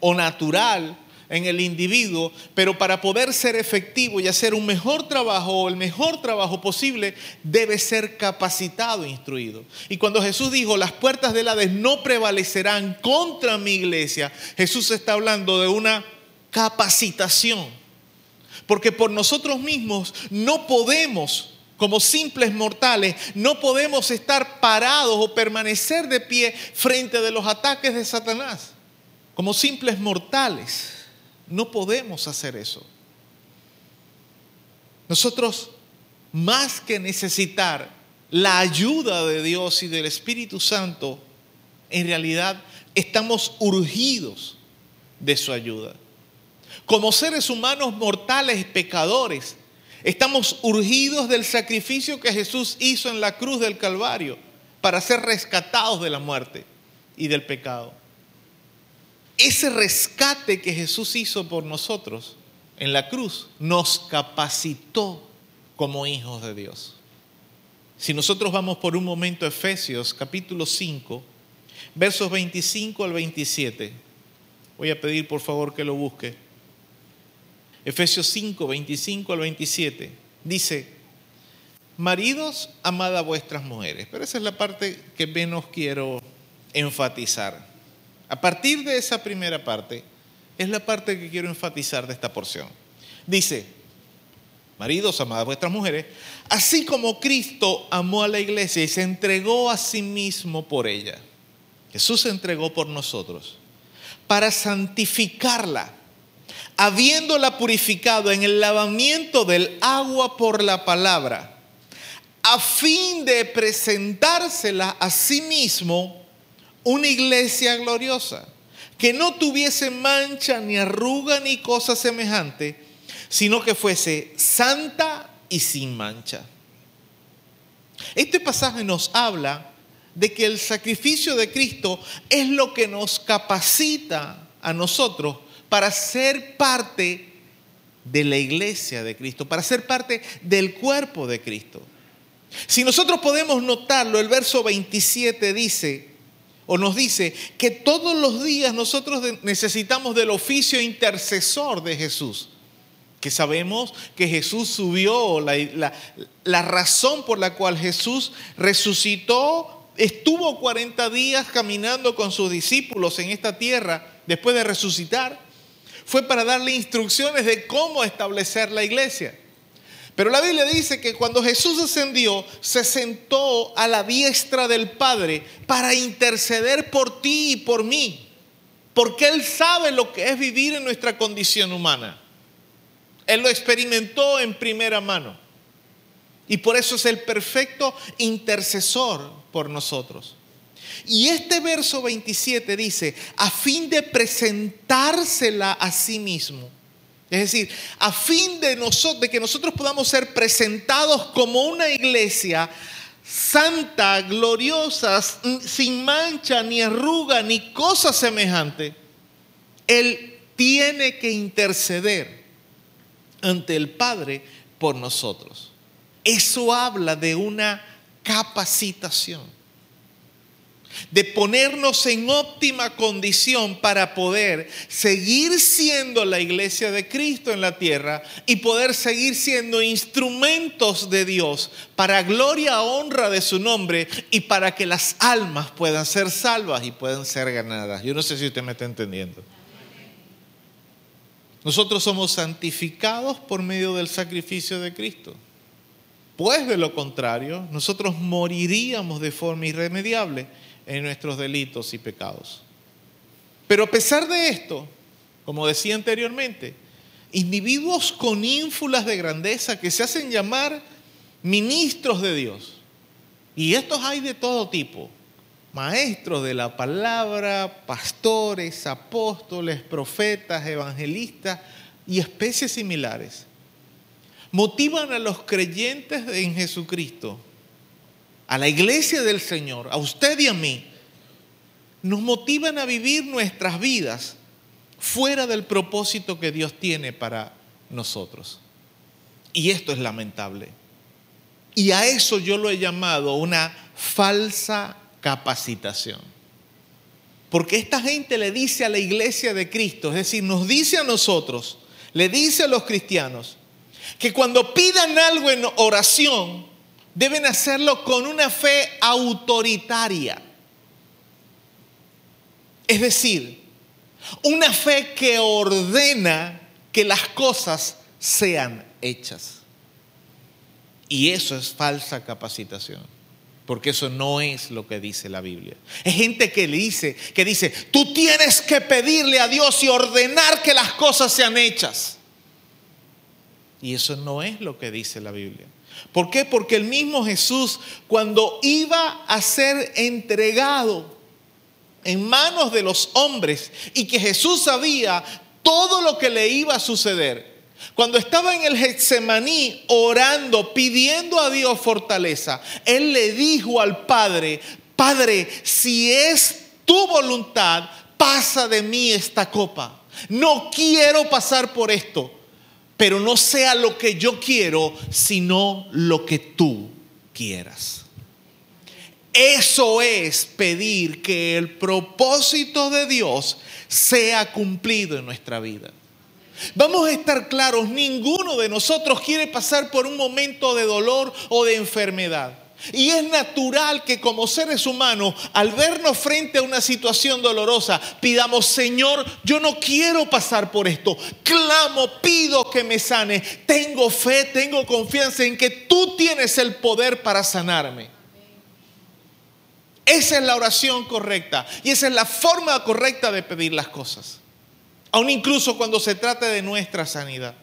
o natural en el individuo, pero para poder ser efectivo y hacer un mejor trabajo o el mejor trabajo posible, debe ser capacitado e instruido. Y cuando Jesús dijo, las puertas del Hades no prevalecerán contra mi iglesia, Jesús está hablando de una capacitación. Porque por nosotros mismos no podemos como simples mortales, no podemos estar parados o permanecer de pie frente de los ataques de Satanás. Como simples mortales. No podemos hacer eso. Nosotros, más que necesitar la ayuda de Dios y del Espíritu Santo, en realidad estamos urgidos de su ayuda. Como seres humanos mortales, pecadores, estamos urgidos del sacrificio que Jesús hizo en la cruz del Calvario para ser rescatados de la muerte y del pecado ese rescate que Jesús hizo por nosotros en la cruz nos capacitó como hijos de Dios. Si nosotros vamos por un momento a Efesios capítulo 5, versos 25 al 27, voy a pedir por favor que lo busque. Efesios 5, 25 al 27, dice, maridos, amad a vuestras mujeres, pero esa es la parte que menos quiero enfatizar. A partir de esa primera parte, es la parte que quiero enfatizar de esta porción. Dice, maridos, amad vuestras mujeres, así como Cristo amó a la iglesia y se entregó a sí mismo por ella. Jesús se entregó por nosotros para santificarla, habiéndola purificado en el lavamiento del agua por la palabra, a fin de presentársela a sí mismo una iglesia gloriosa, que no tuviese mancha ni arruga ni cosa semejante, sino que fuese santa y sin mancha. Este pasaje nos habla de que el sacrificio de Cristo es lo que nos capacita a nosotros para ser parte de la iglesia de Cristo, para ser parte del cuerpo de Cristo. Si nosotros podemos notarlo, el verso 27 dice, o nos dice que todos los días nosotros necesitamos del oficio intercesor de Jesús. Que sabemos que Jesús subió, la, la, razón por la cual Jesús resucitó, estuvo 40 días caminando con sus discípulos en esta tierra después de resucitar, fue para darle instrucciones de cómo establecer la iglesia. Pero la Biblia dice que cuando Jesús ascendió, se sentó a la diestra del Padre para interceder por ti y por mí. Porque Él sabe lo que es vivir en nuestra condición humana. Él lo experimentó en primera mano. Y por eso es el perfecto intercesor por nosotros. Y este verso 27 dice, a fin de presentársela a sí mismo es decir, a fin de, que nosotros podamos ser presentados como una iglesia santa, gloriosa, sin mancha, ni arruga, ni cosa semejante, Él tiene que interceder ante el Padre por nosotros. Eso habla de una capacitación de ponernos en óptima condición para poder seguir siendo la iglesia de Cristo en la tierra y poder seguir siendo instrumentos de Dios para gloria, honra de su nombre y para que las almas puedan ser salvas y puedan ser ganadas. Yo no sé si usted me está entendiendo. Nosotros somos santificados por medio del sacrificio de Cristo. Pues de lo contrario, nosotros moriríamos de forma irremediable en nuestros delitos y pecados. Pero a pesar de esto, como decía anteriormente, individuos con ínfulas de grandeza que se hacen llamar ministros de Dios. Y estos hay de todo tipo. Maestros de la palabra, pastores, apóstoles, profetas, evangelistas y especies similares. Motivan a los creyentes en Jesucristo, a la iglesia del Señor, a usted y a mí, nos motivan a vivir nuestras vidas fuera del propósito que Dios tiene para nosotros. Y esto es lamentable. Y a eso yo lo he llamado una falsa capacitación. Porque esta gente le dice a la iglesia de Cristo, es decir, nos dice a nosotros, le dice a los cristianos, que cuando pidan algo en oración, deben hacerlo con una fe autoritaria. Es decir, una fe que ordena que las cosas sean hechas. Y eso es falsa capacitación. Porque eso no es lo que dice la Biblia. Es gente que le dice, que dice, tú tienes que pedirle a Dios y ordenar que las cosas sean hechas. Y eso no es lo que dice la Biblia. ¿Por qué? Porque el mismo Jesús, cuando iba a ser entregado en manos de los hombres y que Jesús sabía todo lo que le iba a suceder. Cuando estaba en el Getsemaní orando, pidiendo a Dios fortaleza, él le dijo al Padre, Padre, si es tu voluntad, pasa de mí esta copa. No quiero pasar por esto, pero no sea lo que yo quiero, sino lo que tú quieras. Eso es pedir que el propósito de Dios sea cumplido en nuestra vida. Vamos a estar claros, ninguno de nosotros quiere pasar por un momento de dolor o de enfermedad. Y es natural que como seres humanos, al vernos frente a una situación dolorosa, pidamos, Señor, yo no quiero pasar por esto. Clamo, pido que me sane. Tengo fe, tengo confianza en que tú tienes el poder para sanarme. Esa es la oración correcta y esa es la forma correcta de pedir las cosas. Aún incluso cuando se trata de nuestra sanidad.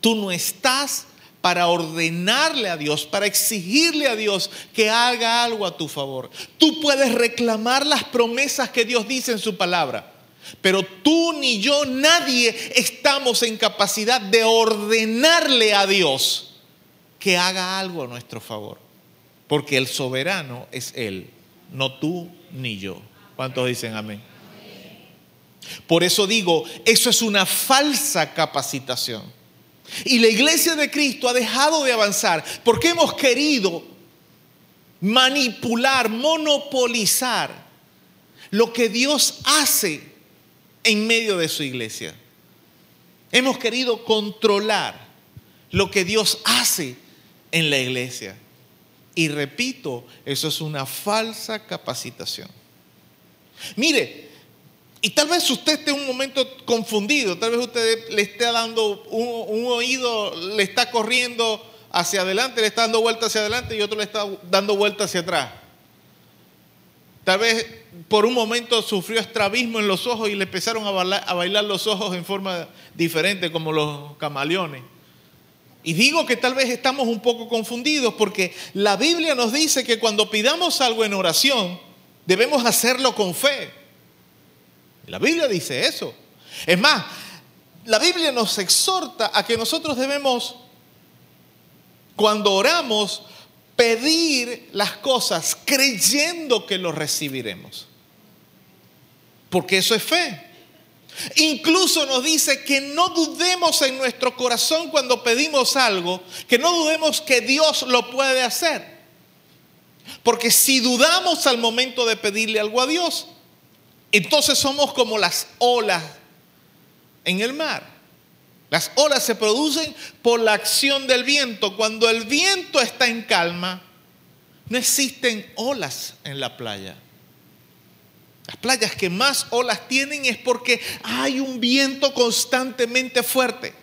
Tú no estás para ordenarle a Dios, para exigirle a Dios que haga algo a tu favor. Tú puedes reclamar las promesas que Dios dice en su palabra. Pero tú ni yo, nadie estamos en capacidad de ordenarle a Dios que haga algo a nuestro favor. Porque el soberano es Él, no tú ni yo. ¿Cuántos dicen amén? Por eso digo, eso es una falsa capacitación. Y la iglesia de Cristo ha dejado de avanzar porque hemos querido manipular, monopolizar lo que Dios hace en medio de su iglesia. Hemos querido controlar lo que Dios hace en la iglesia. Y repito, eso es una falsa capacitación. Mire, y tal vez usted esté un momento confundido, tal vez usted le esté dando un, oído, le está corriendo hacia adelante, le está dando vuelta hacia adelante y otro le está dando vuelta hacia atrás. Tal vez por un momento sufrió estrabismo en los ojos y le empezaron a bailar los ojos en forma diferente, como los camaleones. Y digo que tal vez estamos un poco confundidos porque la Biblia nos dice que cuando pidamos algo en oración, debemos hacerlo con fe. La Biblia dice eso. Es más, la Biblia nos exhorta a que nosotros debemos, cuando oramos, pedir las cosas creyendo que lo recibiremos. Porque eso es fe. Incluso nos dice que no dudemos en nuestro corazón cuando pedimos algo, que no dudemos que Dios lo puede hacer. Porque si dudamos al momento de pedirle algo a Dios, entonces somos como las olas en el mar. Las olas se producen por la acción del viento. Cuando el viento está en calma, no existen olas en la playa. Las playas que más olas tienen es porque hay un viento constantemente fuerte.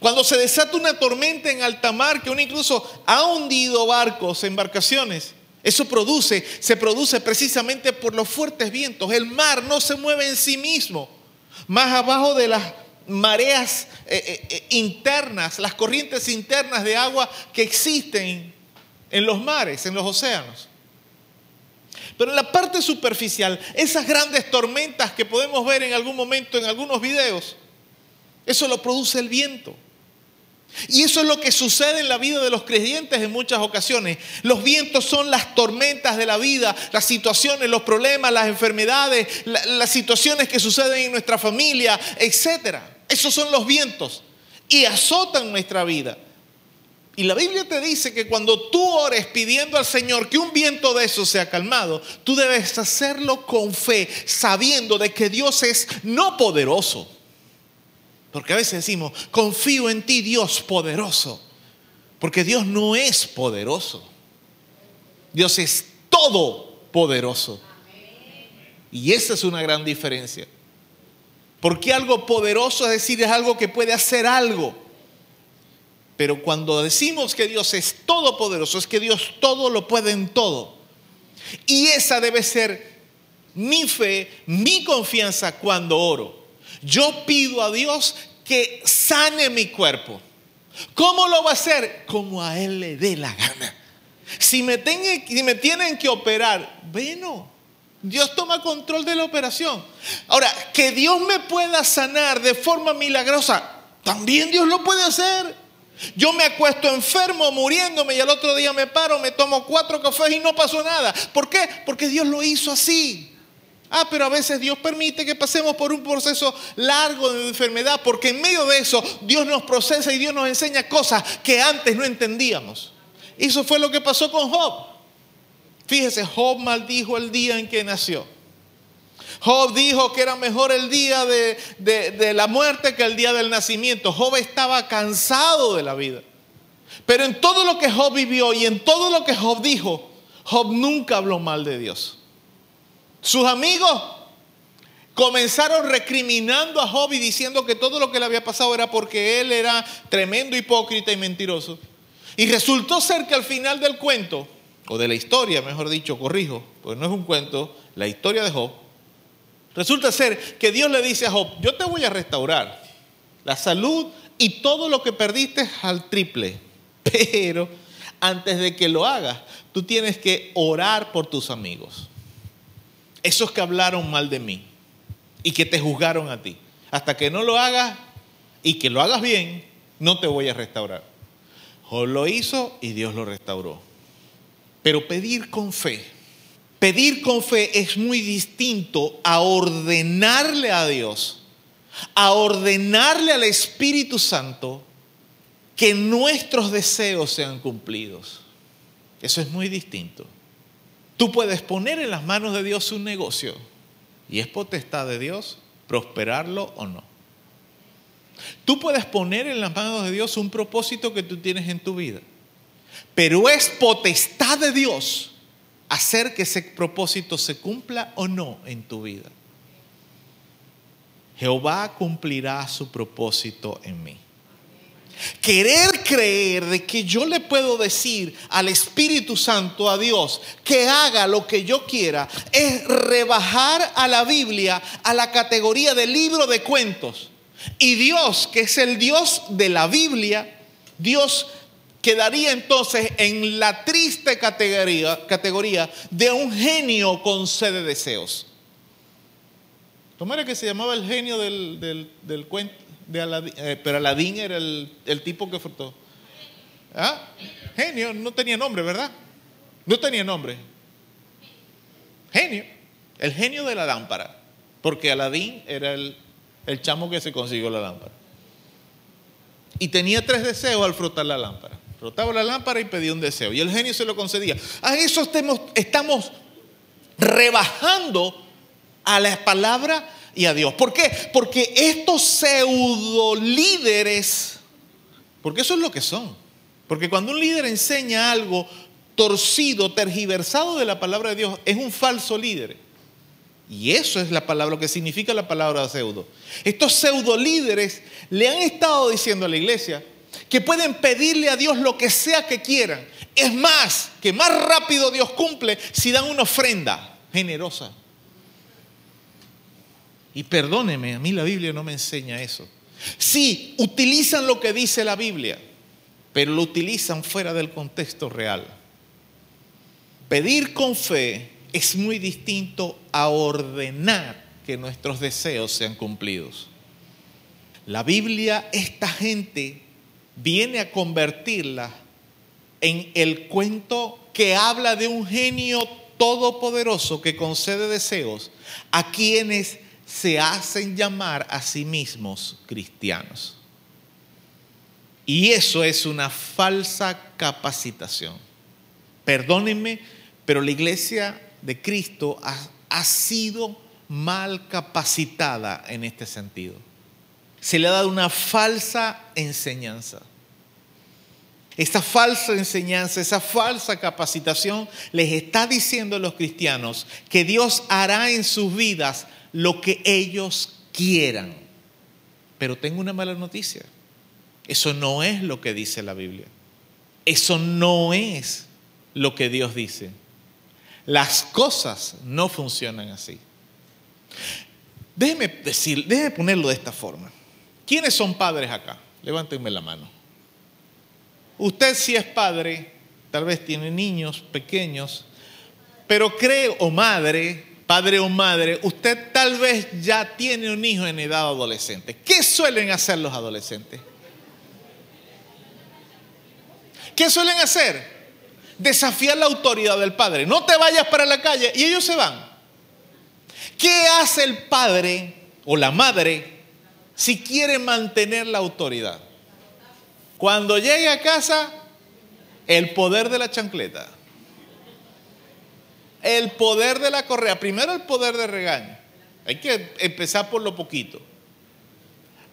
Cuando se desata una tormenta en alta mar que uno incluso ha hundido barcos, embarcaciones, eso produce, se produce precisamente por los fuertes vientos. El mar no se mueve en sí mismo. Más abajo de las mareas eh, eh, eh, internas, las corrientes internas de agua que existen en los mares, en los océanos. Pero en la parte superficial, esas grandes tormentas que podemos ver en algún momento en algunos videos, eso lo produce el viento. Y eso es lo que sucede en la vida de los creyentes en muchas ocasiones. Los vientos son las tormentas de la vida, las situaciones, los problemas, las enfermedades, las situaciones que suceden en nuestra familia, etc. Esos son los vientos y azotan nuestra vida. Y la Biblia te dice que cuando tú ores pidiendo al Señor que un viento de eso sea calmado, tú debes hacerlo con fe, sabiendo de que Dios es no poderoso porque a veces decimos, confío en ti, Dios poderoso. Porque Dios no es poderoso. Dios es todopoderoso. Y esa es una gran diferencia. Porque algo poderoso es decir, es algo que puede hacer algo. Pero cuando decimos que Dios es todopoderoso, es que Dios todo lo puede en todo. Y esa debe ser mi fe, mi confianza cuando oro. Yo pido a Dios que sane mi cuerpo. ¿Cómo lo va a hacer? Como a Él le dé la gana. Si me, si me tienen que operar, bueno, Dios toma control de la operación. Ahora, que Dios me pueda sanar de forma milagrosa, también Dios lo puede hacer. Yo me acuesto enfermo, muriéndome, y al otro día me paro, me tomo cuatro cafés y no pasó nada. ¿Por qué? Porque Dios lo hizo así. Ah, pero a veces Dios permite que pasemos por un proceso largo de enfermedad, porque en medio de eso Dios nos procesa y Dios nos enseña cosas que antes no entendíamos. Eso fue lo que pasó con Job. Fíjese, Job maldijo el día en que nació. Job dijo que era mejor el día de, de, la muerte que el día del nacimiento. Job estaba cansado de la vida. Pero en todo lo que Job vivió y en todo lo que Job dijo, Job nunca habló mal de Dios. Sus amigos comenzaron recriminando a Job y diciendo que todo lo que le había pasado era porque él era tremendo hipócrita y mentiroso. Y resultó ser que al final del cuento, o de la historia, mejor dicho, corrijo, porque no es un cuento, la historia de Job, resulta ser que Dios le dice a Job, yo te voy a restaurar la salud y todo lo que perdiste al triple, pero antes de que lo hagas, tú tienes que orar por tus amigos esos que hablaron mal de mí y que te juzgaron a ti. Hasta que no lo hagas y que lo hagas bien, no te voy a restaurar. Job lo hizo y Dios lo restauró. Pero pedir con fe, pedir con fe es muy distinto a ordenarle a Dios, a ordenarle al Espíritu Santo que nuestros deseos sean cumplidos. Eso es muy distinto. Tú puedes poner en las manos de Dios un negocio y es potestad de Dios prosperarlo o no. Tú puedes poner en las manos de Dios un propósito que tú tienes en tu vida, pero es potestad de Dios hacer que ese propósito se cumpla o no en tu vida. Jehová cumplirá su propósito en mí. Querer creer de que yo le puedo decir al Espíritu Santo, a Dios, que haga lo que yo quiera, es rebajar a la Biblia a la categoría de libro de cuentos. Y Dios, que es el Dios de la Biblia, Dios quedaría entonces en la triste categoría, categoría de un genio con sed de deseos. ¿Cómo era que se llamaba el genio del, del cuento? Eh, pero Aladín era el, tipo que frotó. ¿Ah? Genio, no tenía nombre, ¿verdad? No tenía nombre. Genio, el genio de la lámpara. Porque Aladín era el, el chamo que se consiguió la lámpara. Y tenía tres deseos al frotar la lámpara. Frotaba la lámpara y pedía un deseo. Y el genio se lo concedía. A eso estamos rebajando a la palabra y a Dios. ¿Por qué? Porque estos pseudo líderes, porque eso es lo que son. Porque cuando un líder enseña algo torcido, tergiversado de la palabra de Dios, es un falso líder. Y eso es la palabra, lo que significa la palabra pseudo. Estos pseudo líderes le han estado diciendo a la iglesia que pueden pedirle a Dios lo que sea que quieran. Es más, que más rápido Dios cumple si dan una ofrenda generosa. Y perdóneme, a mí la Biblia no me enseña eso. Sí, utilizan lo que dice la Biblia, pero lo utilizan fuera del contexto real. Pedir con fe es muy distinto a ordenar que nuestros deseos sean cumplidos. La Biblia, esta gente viene a convertirla en el cuento que habla de un genio todopoderoso que concede deseos a quienes se hacen llamar a sí mismos cristianos. Y eso es una falsa capacitación. Perdónenme, pero la iglesia de Cristo ha, sido mal capacitada en este sentido. Se le ha dado una falsa enseñanza. Esa falsa enseñanza, esa falsa capacitación les está diciendo a los cristianos que Dios hará en sus vidas lo que ellos quieran. Pero tengo una mala noticia. Eso no es lo que dice la Biblia. Eso no es lo que Dios dice. Las cosas no funcionan así. Déjeme decir, déjeme ponerlo de esta forma. ¿Quiénes son padres acá? Levántenme la mano. Usted si es padre, tal vez tiene niños pequeños, pero cree o madre, padre o madre, usted tal vez ya tiene un hijo en edad adolescente. ¿Qué suelen hacer los adolescentes? ¿Qué suelen hacer? desafiar la autoridad del padre. No te vayas para la calle y ellos se van. ¿Qué hace el padre o la madre si quiere mantener la autoridad? Cuando llegue a casa, el poder de la chancleta. El poder de la correa. Primero el poder de regaño. Hay que empezar por lo poquito.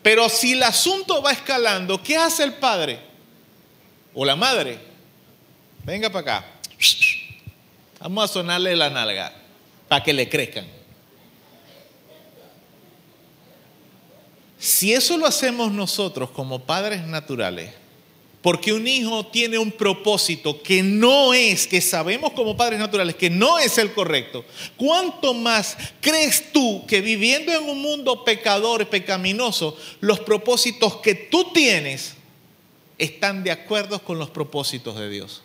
Pero si el asunto va escalando, ¿qué hace el padre o la madre? Venga para acá. Vamos a sonarle la nalga para que le crezcan. Si eso lo hacemos nosotros como padres naturales, porque un hijo tiene un propósito que no es, que sabemos como padres naturales, que no es el correcto, ¿cuánto más crees tú que viviendo en un mundo pecador pecaminoso, los propósitos que tú tienes están de acuerdo con los propósitos de Dios?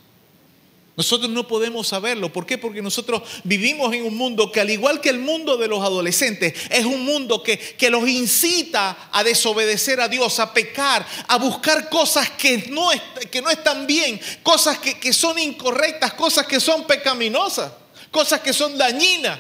Nosotros no podemos saberlo. ¿Por qué? Porque nosotros vivimos en un mundo que al igual que el mundo de los adolescentes, es un mundo que, que los incita a desobedecer a Dios, a pecar, a buscar cosas que no, que no están bien, cosas que, que son incorrectas, cosas que son pecaminosas, cosas que son dañinas.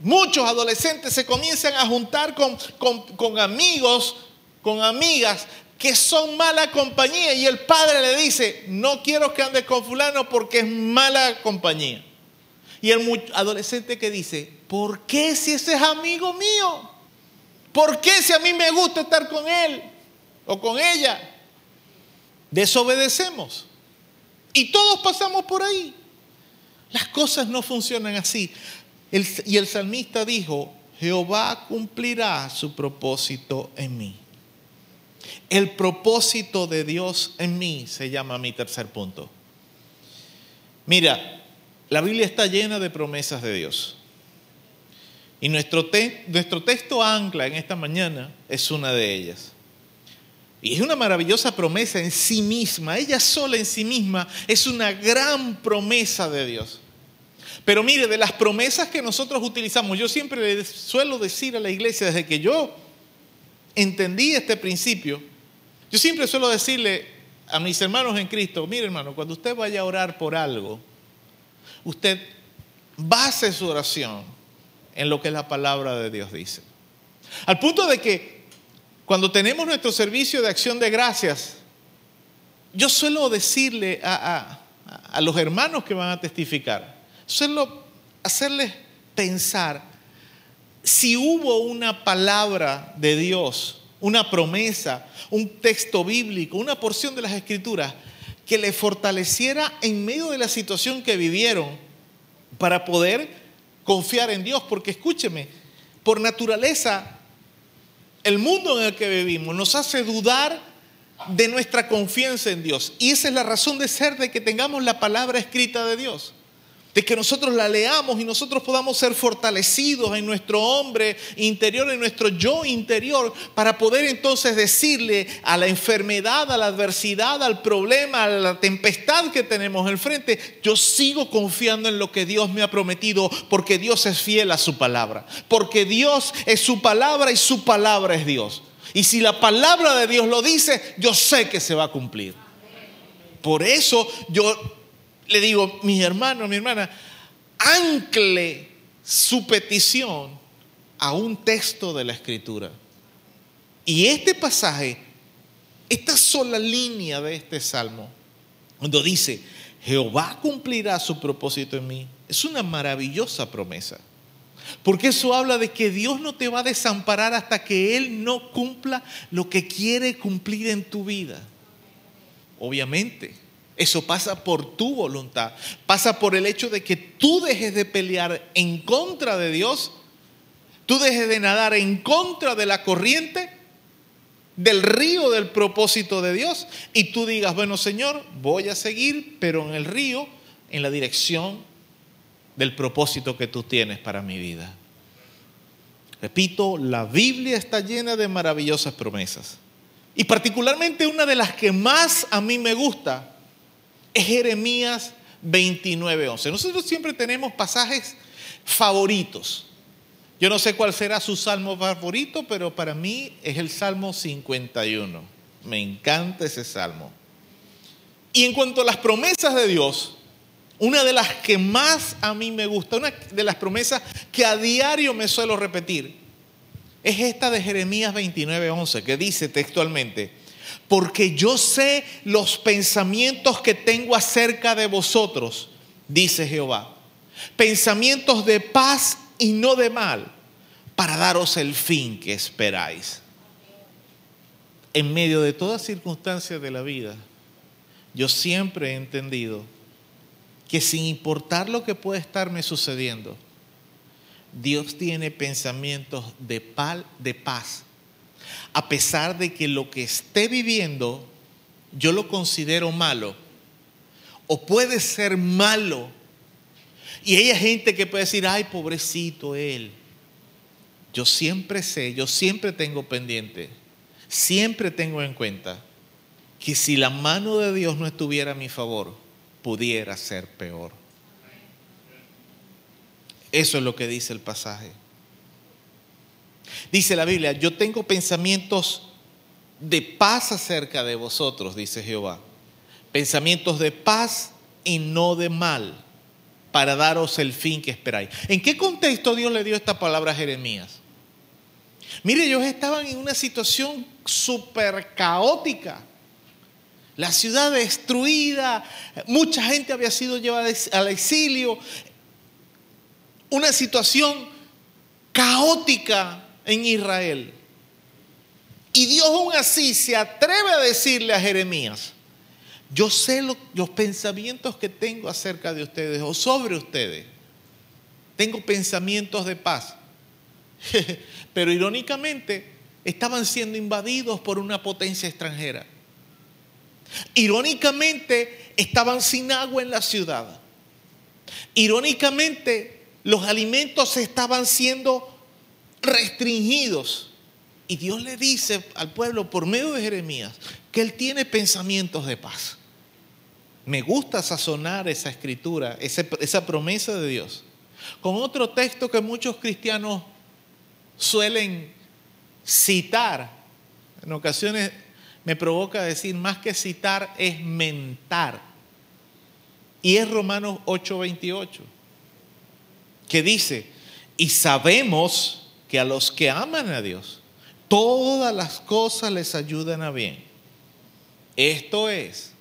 Muchos adolescentes se comienzan a juntar con, con, con amigos, con amigas que son mala compañía y el padre le dice, no quiero que andes con fulano porque es mala compañía. Y el adolescente que dice, ¿por qué si ese es amigo mío? ¿Por qué si a mí me gusta estar con él o con ella? Desobedecemos. Y todos pasamos por ahí. Las cosas no funcionan así. y el salmista dijo, Jehová cumplirá su propósito en mí. El propósito de Dios en mí se llama mi tercer punto. Mira, la Biblia está llena de promesas de Dios. Y nuestro, nuestro texto ancla en esta mañana es una de ellas. Y es una maravillosa promesa en sí misma. Ella sola en sí misma es una gran promesa de Dios. Pero mire, de las promesas que nosotros utilizamos, yo siempre le suelo decir a la iglesia, desde que yo entendí este principio, yo siempre suelo decirle a mis hermanos en Cristo, mire hermano, cuando usted vaya a orar por algo, usted base su oración en lo que la palabra de Dios dice. Al punto de que cuando tenemos nuestro servicio de acción de gracias, yo suelo decirle a, a los hermanos que van a testificar, suelo hacerles pensar si hubo una palabra de Dios una promesa, un texto bíblico, una porción de las escrituras que le fortaleciera en medio de la situación que vivieron para poder confiar en Dios, porque escúcheme, por naturaleza, el mundo en el que vivimos nos hace dudar de nuestra confianza en Dios. Y esa es la razón de ser de que tengamos la palabra escrita de Dios de que nosotros la leamos y nosotros podamos ser fortalecidos en nuestro hombre interior, en nuestro yo interior, para poder entonces decirle a la enfermedad, a la adversidad, al problema, a la tempestad que tenemos enfrente, yo sigo confiando en lo que Dios me ha prometido, porque Dios es fiel a su palabra, porque Dios es su palabra y su palabra es Dios. Y si la palabra de Dios lo dice, yo sé que se va a cumplir. Por eso yo le digo, mi hermano, mi hermana, ancle su petición a un texto de la escritura. Y este pasaje, esta sola línea de este salmo, cuando dice, Jehová cumplirá su propósito en mí, es una maravillosa promesa. Porque eso habla de que Dios no te va a desamparar hasta que Él no cumpla lo que quiere cumplir en tu vida. Obviamente, eso pasa por tu voluntad. Pasa por el hecho de que tú dejes de pelear en contra de Dios. Tú dejes de nadar en contra de la corriente, del río del propósito de Dios. Y tú digas, bueno Señor, voy a seguir, pero en el río, en la dirección del propósito que tú tienes para mi vida. Repito, la Biblia está llena de maravillosas promesas. Y particularmente una de las que más a mí me gusta Jeremías 29:11. Nosotros siempre tenemos pasajes favoritos. Yo no sé cuál será su salmo favorito, pero para mí es el Salmo 51. Me encanta ese salmo. Y en cuanto a las promesas de Dios, una de las que más a mí me gusta, una de las promesas que a diario me suelo repetir, es esta de Jeremías 29:11, que dice textualmente, porque yo sé los pensamientos que tengo acerca de vosotros, dice Jehová. Pensamientos de paz y no de mal, para daros el fin que esperáis. En medio de todas circunstancias de la vida, yo siempre he entendido que sin importar lo que pueda estarme sucediendo, Dios tiene pensamientos de, de paz a pesar de que lo que esté viviendo yo lo considero malo, o puede ser malo, y hay gente que puede decir, ay, pobrecito él. Yo siempre sé, yo siempre tengo pendiente, siempre tengo en cuenta que si la mano de Dios no estuviera a mi favor, pudiera ser peor. Eso es lo que dice el pasaje. Dice la Biblia, yo tengo pensamientos de paz acerca de vosotros, dice Jehová. Pensamientos de paz y no de mal, para daros el fin que esperáis. ¿En qué contexto Dios le dio esta palabra a Jeremías? Mire, ellos estaban en una situación súper caótica. La ciudad destruida, mucha gente había sido llevada al exilio. Una situación caótica en Israel. Y Dios aún así se atreve a decirle a Jeremías, yo sé los pensamientos que tengo acerca de ustedes o sobre ustedes. Tengo pensamientos de paz. Pero irónicamente estaban siendo invadidos por una potencia extranjera. Irónicamente estaban sin agua en la ciudad. Irónicamente los alimentos estaban siendo restringidos. Y Dios le dice al pueblo por medio de Jeremías que Él tiene pensamientos de paz. Me gusta sazonar esa escritura, esa, promesa de Dios, con otro texto que muchos cristianos suelen citar. En ocasiones me provoca decir más que citar es mentar. Y es Romanos 8:28, que dice, y sabemos que a los que aman a Dios, todas las cosas les ayudan a bien. Esto es,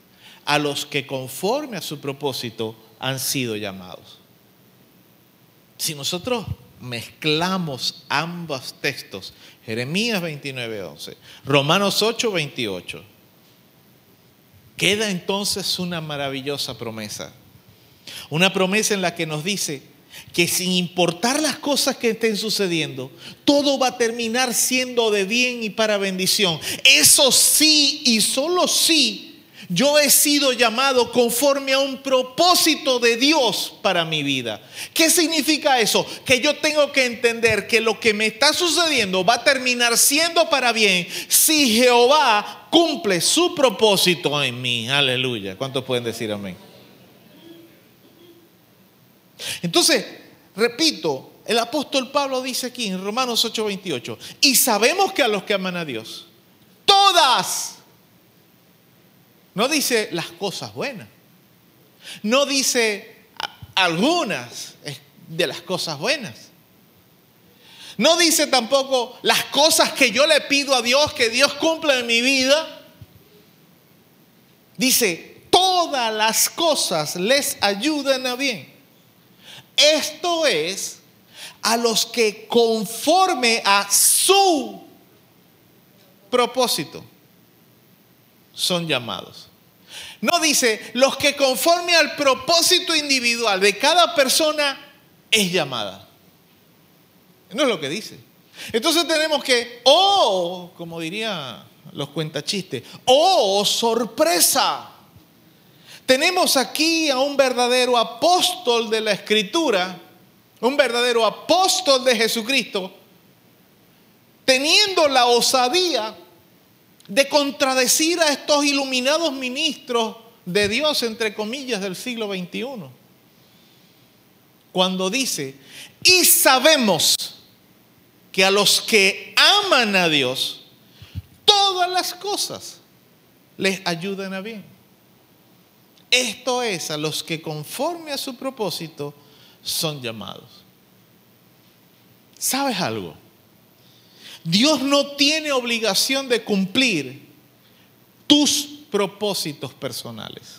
a los que conforme a su propósito han sido llamados. Si nosotros mezclamos ambos textos, Jeremías 29:11, Romanos 8:28, queda entonces una maravillosa promesa. Una promesa en la que nos dice que sin importar las cosas que estén sucediendo, todo va a terminar siendo de bien y para bendición. Eso sí y solo sí yo he sido llamado conforme a un propósito de Dios para mi vida. ¿Qué significa eso? Que yo tengo que entender que lo que me está sucediendo va a terminar siendo para bien si Jehová cumple su propósito en mí. Aleluya. ¿Cuántos pueden decir amén? Entonces, repito, el apóstol Pablo dice aquí en Romanos 8:28, y sabemos que a los que aman a Dios, todas no dice las cosas buenas. No dice algunas de las cosas buenas. No dice tampoco las cosas que yo le pido a Dios que Dios cumpla en mi vida. Dice, todas las cosas les ayudan a bien. Esto es a los que conforme a su propósito son llamados. No dice, los que conforme al propósito individual de cada persona es llamada. No es lo que dice. Entonces tenemos que, oh, como diría los cuentachistes, oh, sorpresa. Tenemos aquí a un verdadero apóstol de la escritura, un verdadero apóstol de Jesucristo, teniendo la osadía de contradecir a estos iluminados ministros de Dios, entre comillas, del siglo XXI. Cuando dice, y sabemos que a los que aman a Dios, todas las cosas les ayudan a bien. Esto es a los que conforme a su propósito son llamados. ¿Sabes algo? Dios no tiene obligación de cumplir tus propósitos personales.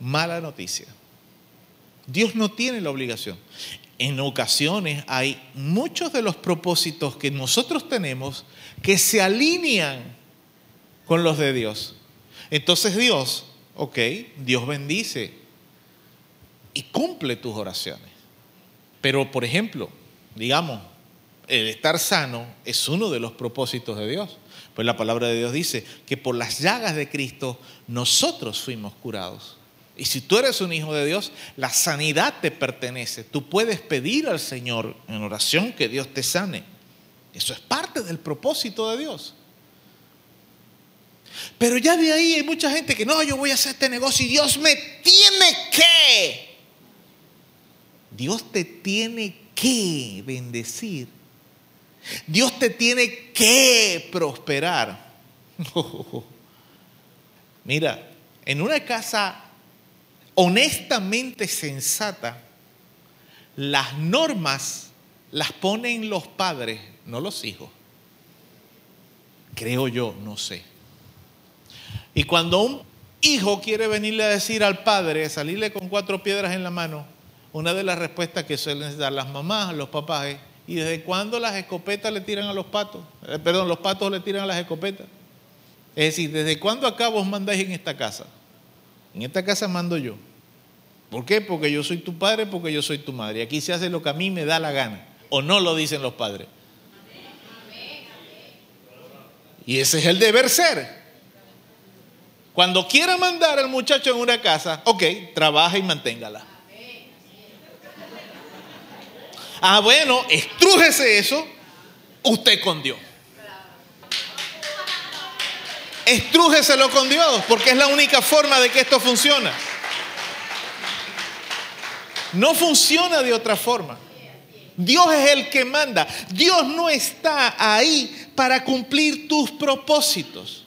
Mala noticia. Dios no tiene la obligación. En ocasiones hay muchos de los propósitos que nosotros tenemos que se alinean con los de Dios. Entonces Dios, ok, Dios bendice y cumple tus oraciones. Pero, por ejemplo, digamos, el estar sano es uno de los propósitos de Dios. Pues la palabra de Dios dice que por las llagas de Cristo nosotros fuimos curados. Y si tú eres un hijo de Dios, la sanidad te pertenece. Tú puedes pedir al Señor en oración que Dios te sane. Eso es parte del propósito de Dios. Pero ya de ahí hay mucha gente que no, yo voy a hacer este negocio y Dios me tiene que. Dios te tiene que bendecir Dios te tiene que prosperar. Mira, en una casa honestamente sensata, las normas las ponen los padres, no los hijos. Creo yo, no sé. Y cuando un hijo quiere venirle a decir al padre, salirle con cuatro piedras en la mano, una de las respuestas que suelen dar las mamás, los papás es, ¿Y desde cuándo las escopetas le tiran a los patos? Eh, perdón, los patos le tiran a las escopetas. Es decir, ¿desde cuándo acá vos mandáis en esta casa? En esta casa mando yo. ¿Por qué? Porque yo soy tu padre, porque yo soy tu madre. Aquí se hace lo que a mí me da la gana. O no lo dicen los padres. Y ese es el deber ser. Cuando quiera mandar al muchacho en una casa, ok, trabaja y manténgala. Ah, bueno, estrújese eso, usted con Dios. Estrújeselo con Dios, porque es la única forma de que esto funcione. No funciona de otra forma. Dios es el que manda. Dios no está ahí para cumplir tus propósitos.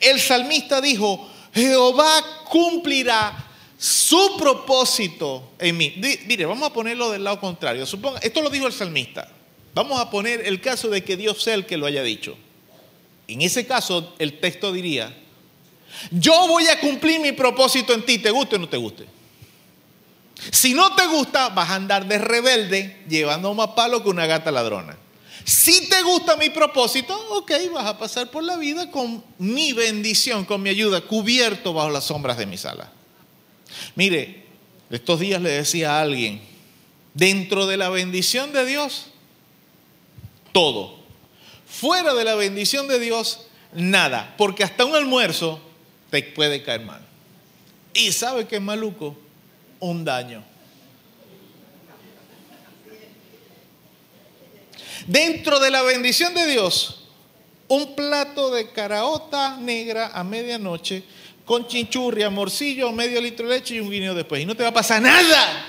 El salmista dijo, Jehová cumplirá su propósito en mí. Mire, vamos a ponerlo del lado contrario. Suponga, esto lo dijo el salmista. Vamos a poner el caso de que Dios sea el que lo haya dicho. En ese caso, el texto diría, yo voy a cumplir mi propósito en ti, te guste o no te guste. Si no te gusta, vas a andar de rebelde llevando más palo que una gata ladrona. Si te gusta mi propósito, ok, vas a pasar por la vida con mi bendición, con mi ayuda, cubierto bajo las sombras de mis alas. Mire, Estos días le decía a alguien, dentro de la bendición de Dios, todo. Fuera de la bendición de Dios, nada. Porque hasta un almuerzo te puede caer mal. Y sabe que es maluco, un daño. Dentro de la bendición de Dios, un plato de caraota negra a medianoche con chinchurria, morcillo, medio litro de leche y un guineo después. Y no te va a pasar nada.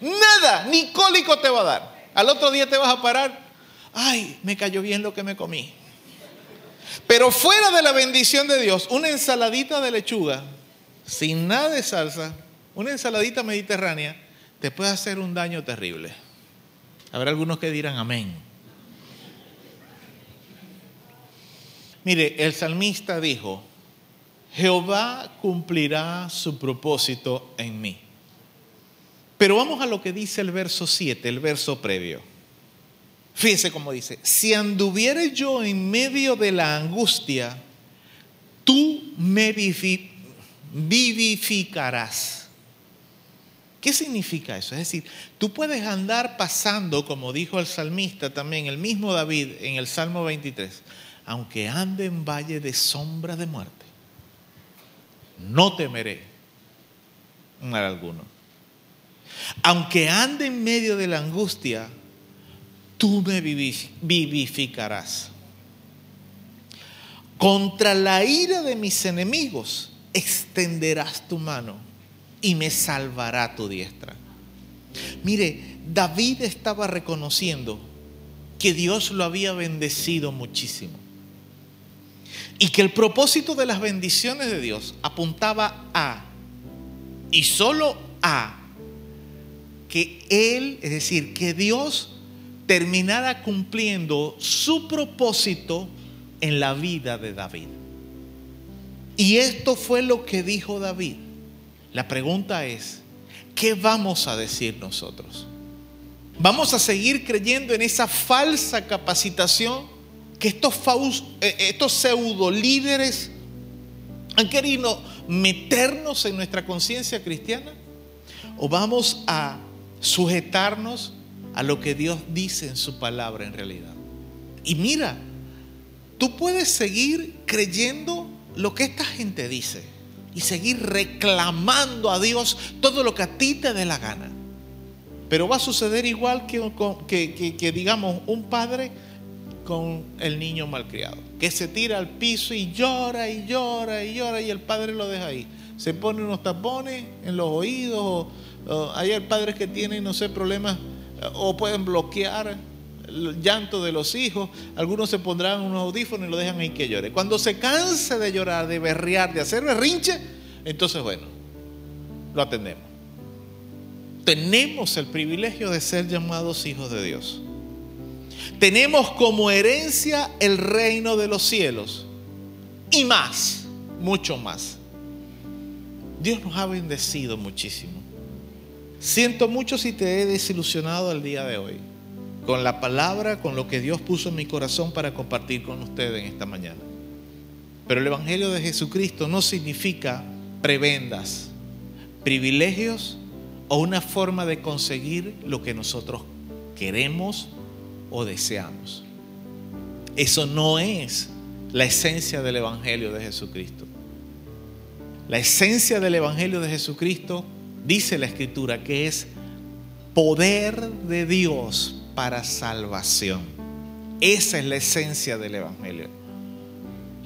Nada, ni cólico te va a dar. Al otro día te vas a parar. Ay, me cayó bien lo que me comí. Pero fuera de la bendición de Dios, una ensaladita de lechuga, sin nada de salsa, una ensaladita mediterránea, te puede hacer un daño terrible. Habrá algunos que dirán amén. Mire, el salmista dijo, Jehová cumplirá su propósito en mí. Pero vamos a lo que dice el verso 7, el verso previo. Fíjense cómo dice, si anduviere yo en medio de la angustia, tú me vivificarás. ¿Qué significa eso? Es decir, tú puedes andar pasando, como dijo el salmista también, el mismo David en el Salmo 23, aunque ande en valle de sombra de muerte, no temeré mal alguno. Aunque ande en medio de la angustia, tú me vivificarás. Contra la ira de mis enemigos extenderás tu mano y me salvará tu diestra. Mire, David estaba reconociendo que Dios lo había bendecido muchísimo. Y que el propósito de las bendiciones de Dios apuntaba a, y solo a, que Él, es decir, que Dios terminara cumpliendo su propósito en la vida de David. Y esto fue lo que dijo David. La pregunta es, ¿qué vamos a decir nosotros? ¿Vamos a seguir creyendo en esa falsa capacitación que estos, eh, estos pseudo líderes han querido meternos en nuestra conciencia cristiana? ¿O vamos a sujetarnos a lo que Dios dice en su palabra en realidad? Y mira, tú puedes seguir creyendo lo que esta gente dice y seguir reclamando a Dios todo lo que a ti te dé la gana. Pero va a suceder igual que, que, que digamos, un padre con el niño malcriado, que se tira al piso y llora y llora y llora y el padre lo deja ahí. Se pone unos tapones en los oídos, o, hay padres que tienen, no sé, problemas o pueden bloquear el llanto de los hijos, algunos se pondrán unos audífonos y lo dejan ahí que llore. Cuando se canse de llorar, de berrear, de hacer berrinche, entonces bueno, lo atendemos. Tenemos el privilegio de ser llamados hijos de Dios. Tenemos como herencia el reino de los cielos y más, mucho más. Dios nos ha bendecido muchísimo. Siento mucho si te he desilusionado el día de hoy con la palabra, con lo que Dios puso en mi corazón para compartir con ustedes en esta mañana. Pero el Evangelio de Jesucristo no significa prebendas, privilegios o una forma de conseguir lo que nosotros queremos o deseamos. Eso no es la esencia del Evangelio de Jesucristo. La esencia del Evangelio de Jesucristo, dice la Escritura, que es poder de Dios para salvación. Esa es la esencia del Evangelio.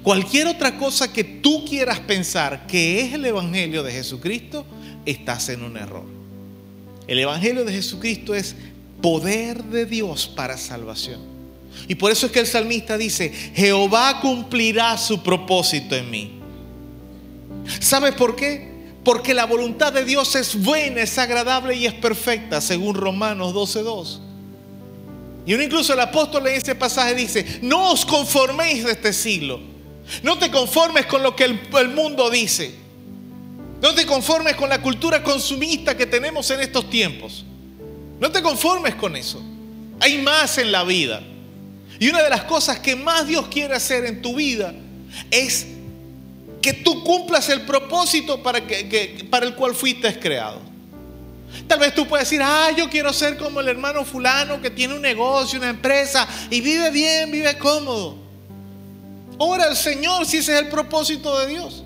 Cualquier otra cosa que tú quieras pensar que es el Evangelio de Jesucristo, estás en un error. El Evangelio de Jesucristo es poder de Dios para salvación. Y por eso es que el salmista dice, Jehová cumplirá su propósito en mí. ¿Sabes por qué? Porque la voluntad de Dios es buena, es agradable y es perfecta, según Romanos 12.2. Y uno incluso el apóstol en ese pasaje dice, no os conforméis de este siglo. No te conformes con lo que el, mundo dice. No te conformes con la cultura consumista que tenemos en estos tiempos. No te conformes con eso. Hay más en la vida. Y una de las cosas que más Dios quiere hacer en tu vida es que tú cumplas el propósito para el cual fuiste creado. Tal vez tú puedes decir, ah, yo quiero ser como el hermano fulano que tiene un negocio, una empresa y vive bien, vive cómodo. Ora al Señor si ese es el propósito de Dios.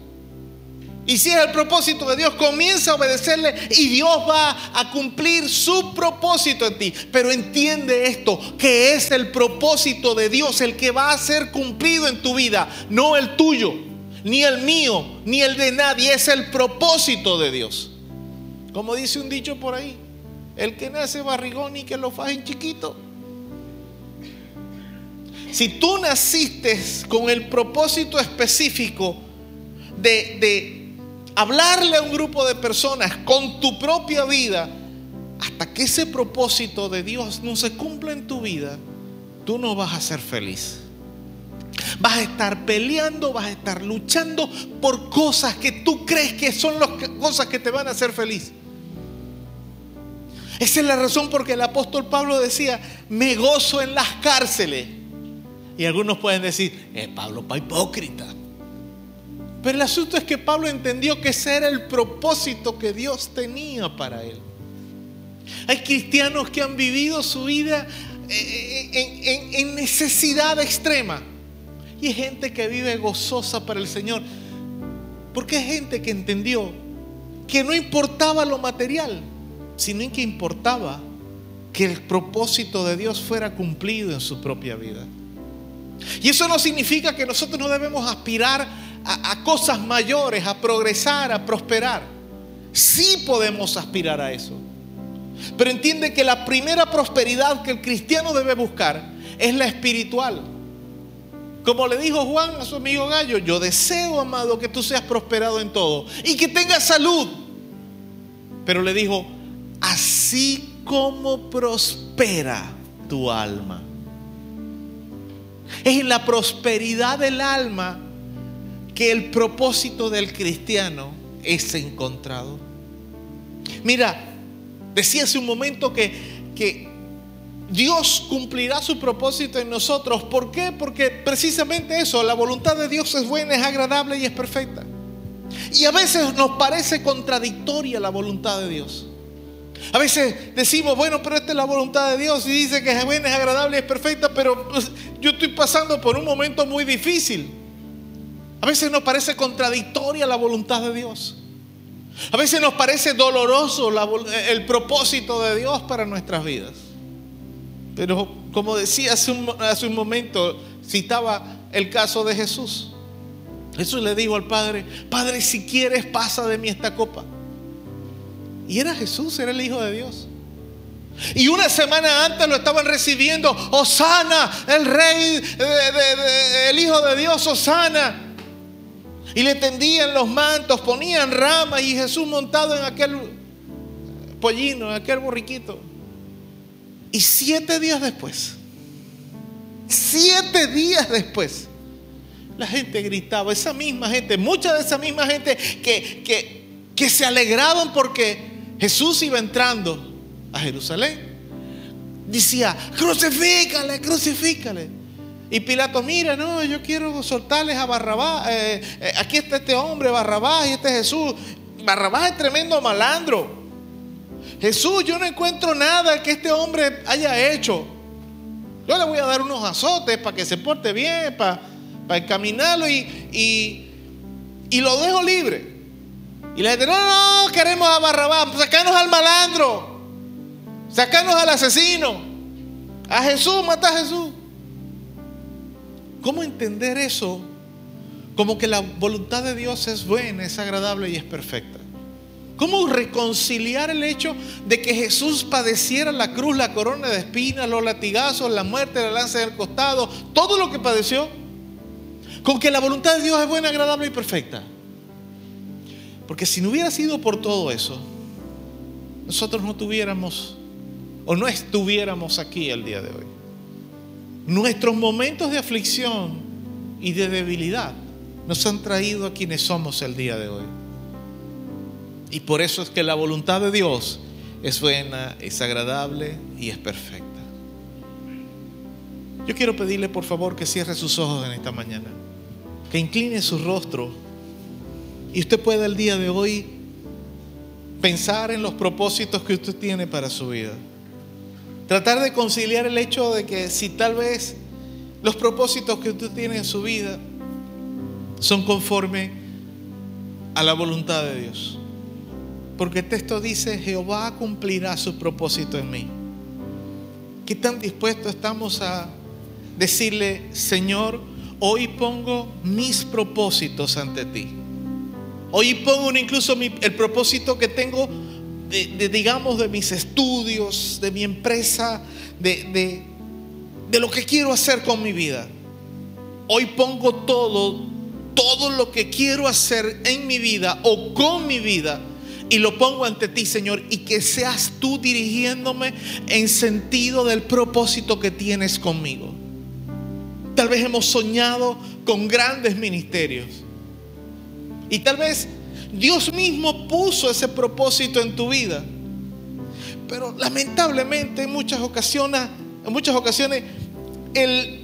Y si es el propósito de Dios, comienza a obedecerle y Dios va a cumplir su propósito en ti. Pero entiende esto, que es el propósito de Dios el que va a ser cumplido en tu vida, no el tuyo, ni el mío, ni el de nadie, es el propósito de Dios. Como dice un dicho por ahí, el que nace barrigón y que lo fajen chiquito. Si tú naciste con el propósito específico de, de hablarle a un grupo de personas con tu propia vida, hasta que ese propósito de Dios no se cumpla en tu vida, tú no vas a ser feliz. Vas a estar peleando, vas a estar luchando por cosas que tú crees que son las cosas que te van a hacer feliz. Esa es la razón por que el apóstol Pablo decía, me gozo en las cárceles. Y algunos pueden decir, es Pablo para hipócrita. Pero el asunto es que Pablo entendió que ese era el propósito que Dios tenía para él. Hay cristianos que han vivido su vida eh, en, en- en necesidad extrema. Y hay gente que vive gozosa para el Señor. Porque hay gente que entendió que no importaba lo material, sino que importaba que el propósito de Dios fuera cumplido en su propia vida. Y eso no significa que nosotros no debemos aspirar a, a cosas mayores, a progresar, a prosperar. Sí podemos aspirar a eso. Pero entiende que la primera prosperidad que el cristiano debe buscar es la espiritual. Como le dijo Juan a su amigo Gallo, yo deseo, amado, que tú seas prosperado en todo y que tengas salud. Pero le dijo, así como prospera tu alma. Es en la prosperidad del alma que el propósito del cristiano es encontrado. Mira, decía hace un momento que, que Dios cumplirá su propósito en nosotros. ¿Por qué? Porque precisamente eso, la voluntad de Dios es buena, es agradable y es perfecta. Y a veces nos parece contradictoria la voluntad de Dios. A veces decimos, bueno, pero esta es la voluntad de Dios y dice que es buena, es agradable es perfecta, pero pues, yo estoy pasando por un momento muy difícil. A veces nos parece contradictoria la voluntad de Dios. A veces nos parece doloroso vol- el propósito de Dios para nuestras vidas. Pero como decía hace hace un momento, citaba el caso de Jesús. Jesús le dijo al Padre, Padre, si quieres pasa de mí esta copa. Y era Jesús, era el Hijo de Dios. Y una semana antes lo estaban recibiendo, Osana, el Rey, de- el Hijo de Dios, Osana. Y le tendían los mantos, ponían ramas y Jesús montado en aquel pollino, en aquel borriquito. Y siete días después, siete días después, la gente gritaba, esa misma gente, mucha de esa misma gente que, que, que se alegraban porque Jesús iba entrando a Jerusalén. Decía, crucifícale, crucifícale. Y Pilato, mira, no, yo quiero soltarles a Barrabás. eh, eh, aquí está este hombre, Barrabás, y este Jesús. Barrabás es tremendo malandro. Jesús, yo no encuentro nada que este hombre haya hecho. Yo le voy a dar unos azotes para que se porte bien, para, para encaminarlo y, y, y lo dejo libre. Y la gente, no, no, queremos a Barrabás, sacanos al malandro, sacanos al asesino, a Jesús, mata a Jesús. ¿Cómo entender eso? Como que la voluntad de Dios es buena, es agradable y es perfecta. ¿Cómo reconciliar el hecho de que Jesús padeciera la cruz, la corona de espinas, los latigazos, la muerte, la lanza del costado, todo lo que padeció, con que la voluntad de Dios es buena, agradable y perfecta? Porque si no hubiera sido por todo eso, nosotros no tuviéramos o no estuviéramos aquí el día de hoy. Nuestros momentos de aflicción y de debilidad nos han traído a quienes somos el día de hoy. Y por eso es que la voluntad de Dios es buena, es agradable y es perfecta. Yo quiero pedirle por favor que cierre sus ojos en esta mañana, que incline su rostro Y usted puede el día de hoy pensar en los propósitos que usted tiene para su vida. Tratar de conciliar el hecho de que si tal vez los propósitos que usted tiene en su vida son conforme a la voluntad de Dios. Porque el texto dice, Jehová cumplirá su propósito en mí. ¿Qué tan dispuestos estamos a decirle, Señor, hoy pongo mis propósitos ante ti? Hoy pongo incluso el propósito que tengo de, digamos, de mis estudios, de mi empresa, de, de lo que quiero hacer con mi vida. Hoy pongo todo, todo lo que quiero hacer en mi vida o con mi vida y lo pongo ante ti, Señor, y que seas tú dirigiéndome en sentido del propósito que tienes conmigo. Tal vez hemos soñado con grandes ministerios. Y tal vez Dios mismo puso ese propósito en tu vida. Pero lamentablemente en muchas ocasiones, en muchas ocasiones el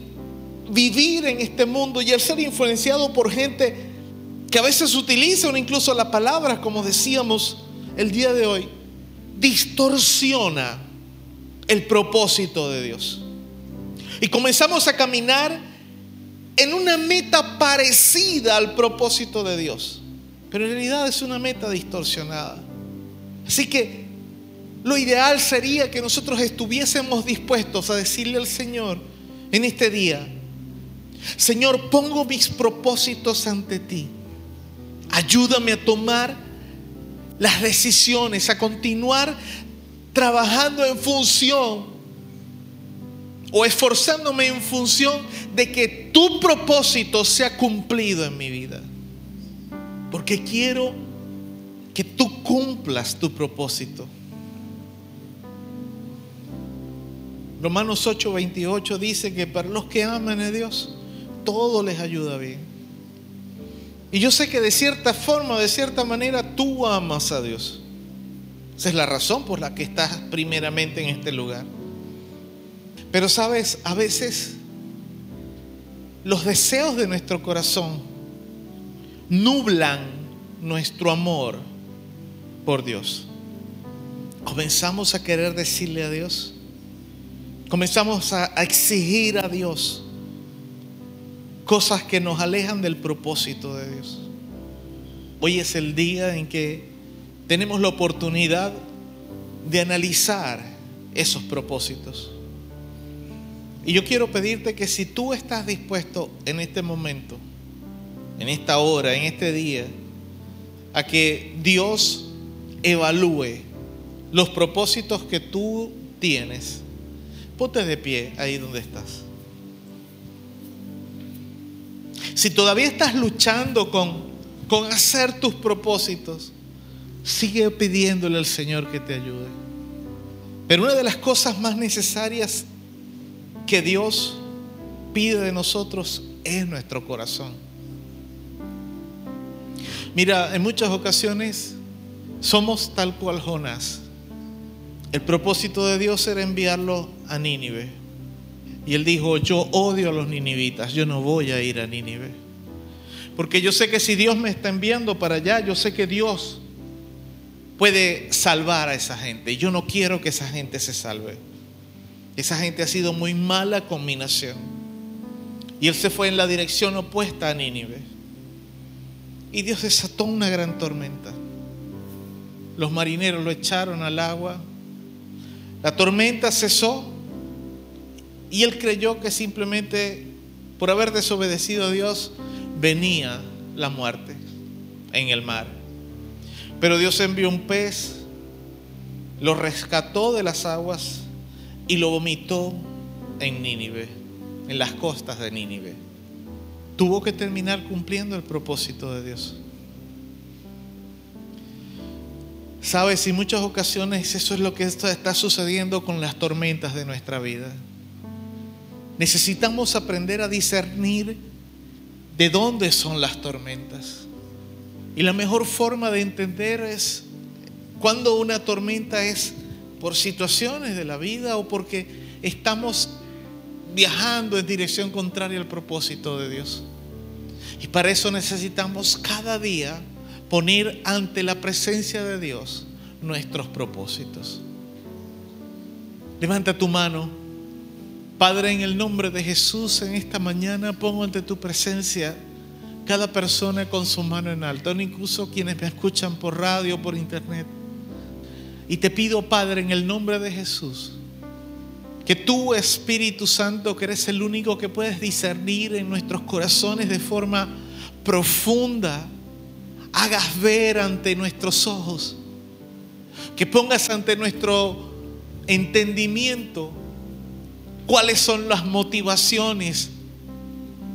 vivir en este mundo y el ser influenciado por gente que a veces utilizan incluso la palabra, como decíamos el día de hoy, distorsiona el propósito de Dios. Y comenzamos a caminar en una meta parecida al propósito de Dios, pero en realidad es una meta distorsionada. Así que lo ideal sería que nosotros estuviésemos dispuestos a decirle al Señor en este día, Señor, pongo mis propósitos ante ti Ayúdame a tomar las decisiones, a continuar trabajando en función o esforzándome en función de que tu propósito sea cumplido en mi vida. Porque quiero que tú cumplas tu propósito. Romanos 8:28 dice que para los que aman a Dios, todo les ayuda bien. Y yo sé que de cierta forma, de cierta manera, tú amas a Dios. Esa es la razón por la que estás primeramente en este lugar. Pero sabes, a veces los deseos de nuestro corazón nublan nuestro amor por Dios. Comenzamos a querer decirle a Dios. Comenzamos a, exigir a Dios cosas que nos alejan del propósito de Dios. Hoy es el día en que tenemos la oportunidad de analizar esos propósitos. Y yo quiero pedirte que si tú estás dispuesto en este momento, en esta hora, en este día, a que Dios evalúe los propósitos que tú tienes, ponte de pie ahí donde estás. Si todavía estás luchando con, con hacer tus propósitos, sigue pidiéndole al Señor que te ayude. Pero una de las cosas más necesarias que Dios pide de nosotros es nuestro corazón. Mira, en muchas ocasiones somos tal cual Jonás. El propósito de Dios era enviarlo a Nínive. Y él dijo, yo odio a los ninivitas, yo no voy a ir a Nínive. Porque yo sé que si Dios me está enviando para allá, yo sé que Dios puede salvar a esa gente. Yo no quiero que esa gente se salve. Esa gente ha sido muy mala combinación. Y él se fue en la dirección opuesta a Nínive. Y Dios desató una gran tormenta. Los marineros lo echaron al agua. La tormenta cesó y él creyó que simplemente por haber desobedecido a Dios venía la muerte en el mar. Pero Dios envió un pez, lo rescató de las aguas y lo vomitó en Nínive, en las costas de Nínive. Tuvo que terminar cumpliendo el propósito de Dios. Sabes, en muchas ocasiones eso es lo que está sucediendo con las tormentas de nuestra vida. Necesitamos aprender a discernir de dónde son las tormentas. Y la mejor forma de entender es cuando una tormenta es por situaciones de la vida o porque estamos viajando en dirección contraria al propósito de Dios. Y para eso necesitamos cada día poner ante la presencia de Dios nuestros propósitos. Levanta tu mano. Padre, en el nombre de Jesús, en esta mañana pongo ante tu presencia cada persona con su mano en alto, incluso quienes me escuchan por radio, por internet. Y te pido, Padre, en el nombre de Jesús, que tú, Espíritu Santo, que eres el único que puedes discernir en nuestros corazones de forma profunda, hagas ver ante nuestros ojos, que pongas ante nuestro entendimiento cuáles son las motivaciones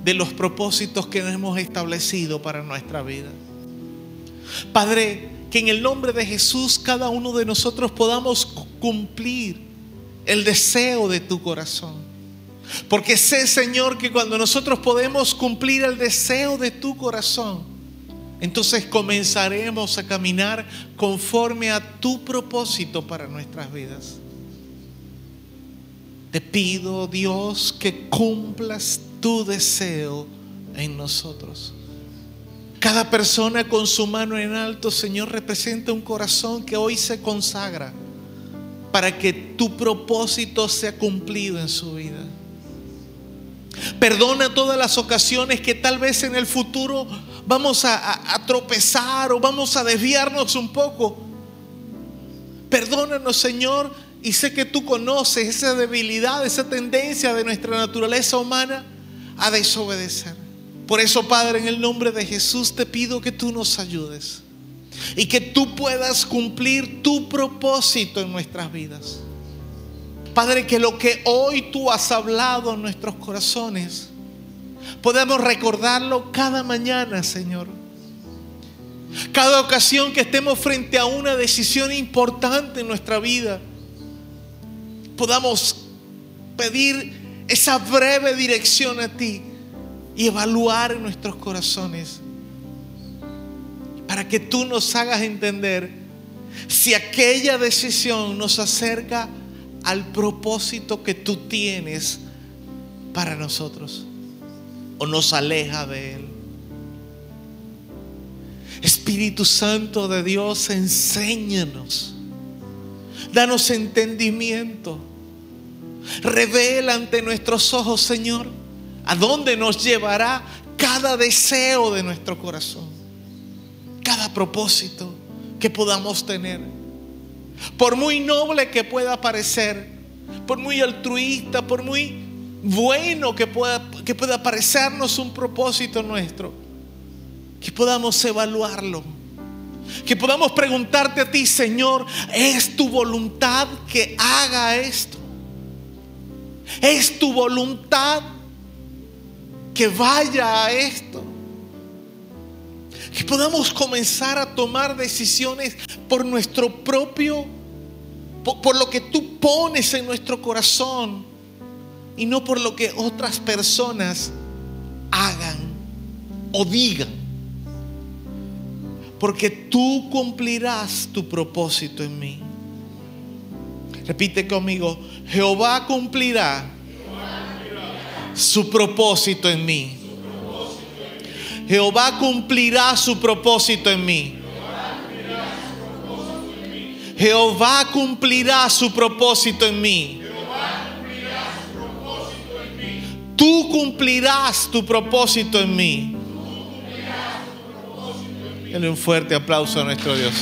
de los propósitos que hemos establecido para nuestra vida. Padre, que en el nombre de Jesús cada uno de nosotros podamos cumplir el deseo de tu corazón. Porque sé, Señor, que cuando nosotros podemos cumplir el deseo de tu corazón, entonces comenzaremos a caminar conforme a tu propósito para nuestras vidas. Te pido, Dios, que cumplas tu deseo en nosotros. Cada persona con su mano en alto, Señor, representa un corazón que hoy se consagra para que tu propósito sea cumplido en su vida. Perdona todas las ocasiones que tal vez en el futuro vamos a, tropezar o vamos a desviarnos un poco. Perdónanos, Señor, y sé que tú conoces esa debilidad, esa tendencia de nuestra naturaleza humana a desobedecer. Por eso, Padre, en el nombre de Jesús te pido que tú nos ayudes y que tú puedas cumplir tu propósito en nuestras vidas. Padre, que lo que hoy tú has hablado en nuestros corazones, podamos recordarlo cada mañana, Señor. Cada ocasión que estemos frente a una decisión importante en nuestra vida, podamos pedir esa breve dirección a ti y evaluar nuestros corazones para que tú nos hagas entender si aquella decisión nos acerca al propósito que tú tienes para nosotros o nos aleja de Él. Espíritu Santo de Dios, enséñanos, danos entendimiento, revela ante nuestros ojos, Señor, a dónde nos llevará cada deseo de nuestro corazón, cada propósito que podamos tener. Por muy noble que pueda parecer, por muy altruista, por muy bueno que pueda, que pueda parecernos un propósito nuestro, que podamos evaluarlo. Que podamos preguntarte a ti, Señor, ¿es tu voluntad que haga esto? ¿Es tu voluntad que vaya a esto? Que podamos comenzar a tomar decisiones por nuestro propio, por, lo que tú pones en nuestro corazón y no por lo que otras personas hagan o digan. Porque tú cumplirás tu propósito en mí. Repite conmigo, Jehová cumplirá su propósito en mí. Jehová cumplirá su propósito en mí. Jehová cumplirá su propósito en mí. Tú cumplirás tu propósito en mí. Denle un fuerte aplauso a nuestro Dios.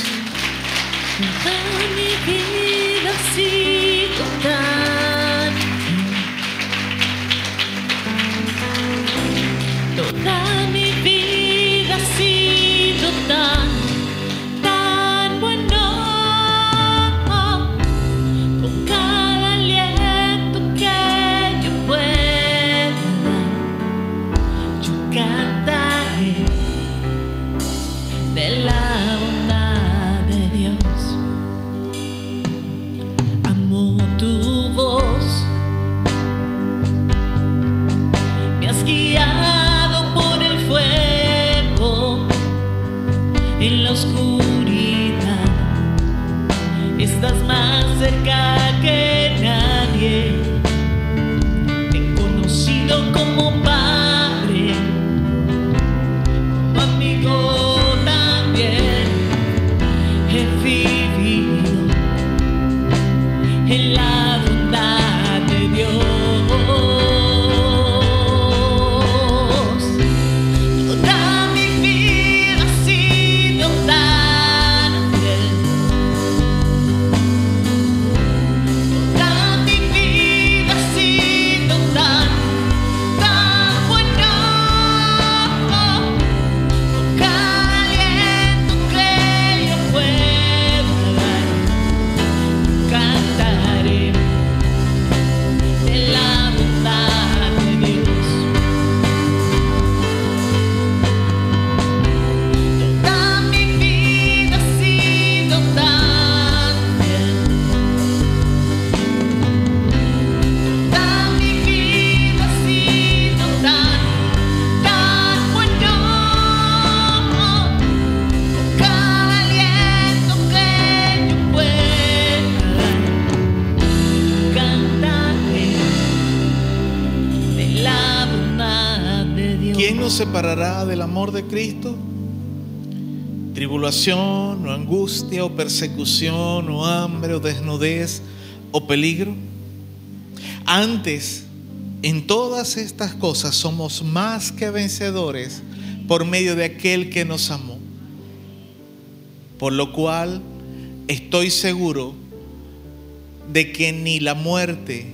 Tu separará del amor de Cristo? Tribulación o angustia o persecución o hambre o desnudez o peligro. Antes, en todas estas cosas somos más que vencedores por medio de aquel que nos amó. Por lo cual estoy seguro de que ni la muerte,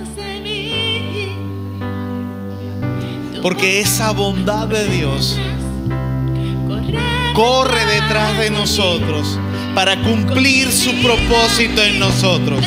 Porque esa bondad de Dios corre detrás de nosotros para cumplir su propósito en nosotros.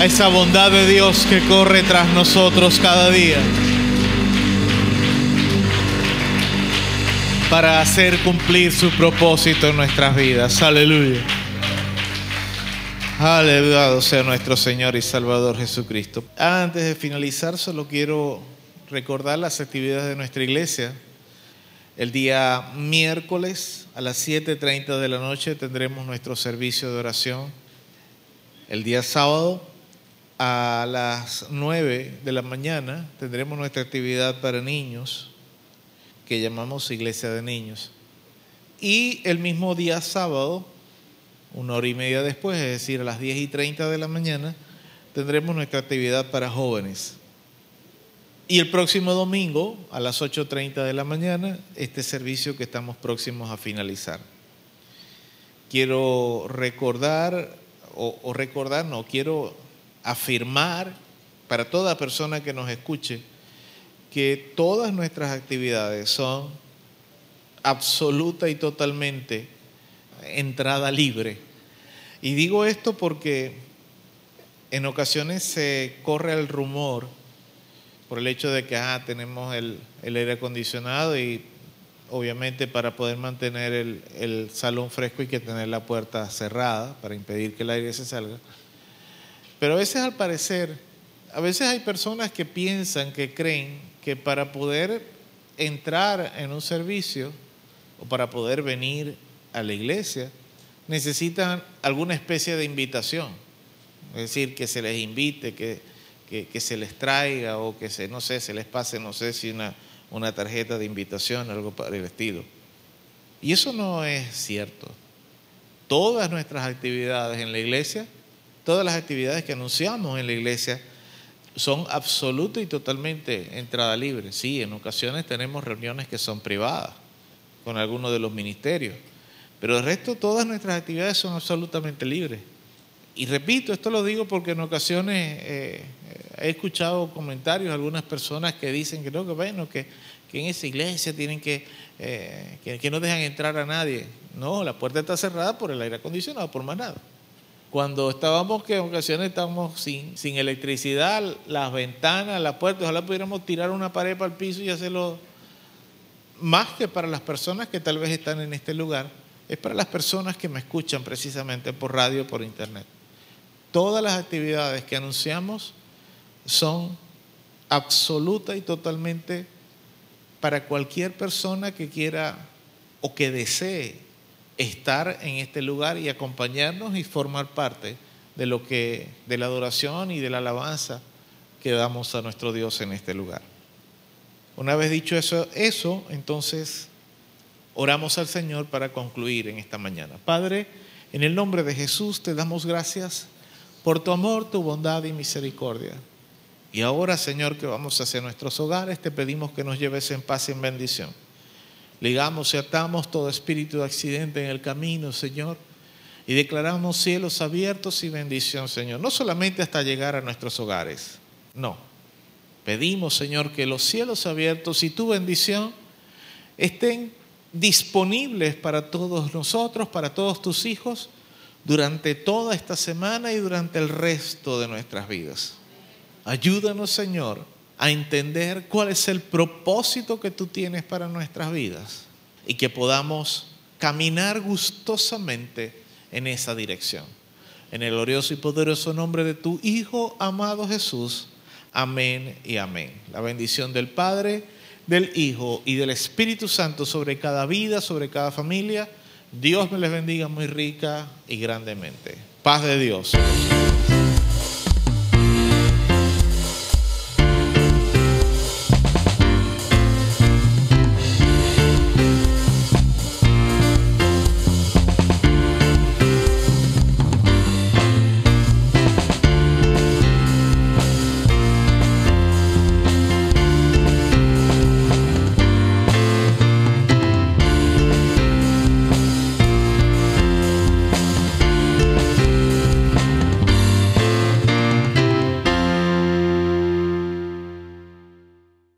A esa bondad de Dios que corre tras nosotros cada día para hacer cumplir su propósito en nuestras vidas. Aleluya. Aleluya sea nuestro Señor y Salvador Jesucristo. Antes de finalizar, solo quiero recordar las actividades de nuestra iglesia. El día miércoles a las 7.30 de la noche tendremos nuestro servicio de oración. El día sábado a las 9 de la mañana tendremos nuestra actividad para niños, que llamamos Iglesia de Niños. Y el mismo día sábado, una hora y media después, es decir, a las 10 y 30 de la mañana, tendremos nuestra actividad para jóvenes. Y el próximo domingo, a las 8.30 de la mañana, este servicio que estamos próximos a finalizar. Quiero recordar, o, recordar, no, quiero afirmar para toda persona que nos escuche que todas nuestras actividades son absoluta y totalmente entrada libre. Y digo esto porque en ocasiones se corre el rumor por el hecho de que ah, tenemos el, aire acondicionado y obviamente para poder mantener el, el, salón fresco hay que tener la puerta cerrada para impedir que el aire se salga. Pero a veces al parecer, a veces hay personas que piensan, que creen que para poder entrar en un servicio o para poder venir a la iglesia necesitan alguna especie de invitación. Es decir, que se les invite, que que, se les traiga o que se, no sé, se les pase, no sé si una, una tarjeta de invitación, algo para el estilo. Y eso no es cierto. Todas nuestras actividades en la iglesia, todas las actividades que anunciamos en la iglesia, son absoluta y totalmente entrada libre. Sí, en ocasiones tenemos reuniones que son privadas con algunos de los ministerios, pero el resto todas nuestras actividades son absolutamente libres. Y repito, esto lo digo porque en ocasiones eh, he escuchado comentarios de algunas personas que dicen que no, que bueno, que, en esa iglesia tienen que, eh, que, no dejan entrar a nadie. No, la puerta está cerrada por el aire acondicionado, por más nada. Cuando estábamos, que en ocasiones estábamos sin, sin electricidad, las ventanas, las puertas, ojalá pudiéramos tirar una pared para el piso y hacerlo más que para las personas que tal vez están en este lugar, es para las personas que me escuchan precisamente por radio, por internet. Todas las actividades que anunciamos son absoluta y totalmente para cualquier persona que quiera o que desee estar en este lugar y acompañarnos y formar parte de lo que de la adoración y de la alabanza que damos a nuestro Dios en este lugar. Una vez dicho eso, eso, entonces oramos al Señor para concluir en esta mañana. Padre, en el nombre de Jesús te damos gracias por tu amor, tu bondad y misericordia. Y ahora, Señor, que vamos hacia nuestros hogares, te pedimos que nos lleves en paz y en bendición. Ligamos y atamos todo espíritu de accidente en el camino, Señor, y declaramos cielos abiertos y bendición, Señor. No solamente hasta llegar a nuestros hogares, no Pedimos, Señor, que los cielos abiertos y tu bendición estén disponibles para todos nosotros, para todos tus hijos, durante toda esta semana y durante el resto de nuestras vidas. Ayúdanos, Señor, a entender cuál es el propósito que tú tienes para nuestras vidas y que podamos caminar gustosamente en esa dirección. En el glorioso y poderoso nombre de tu Hijo amado Jesús. Amén y amén. La bendición del Padre, del Hijo y del Espíritu Santo sobre cada vida, sobre cada familia. Dios me les bendiga muy rica y grandemente. Paz de Dios.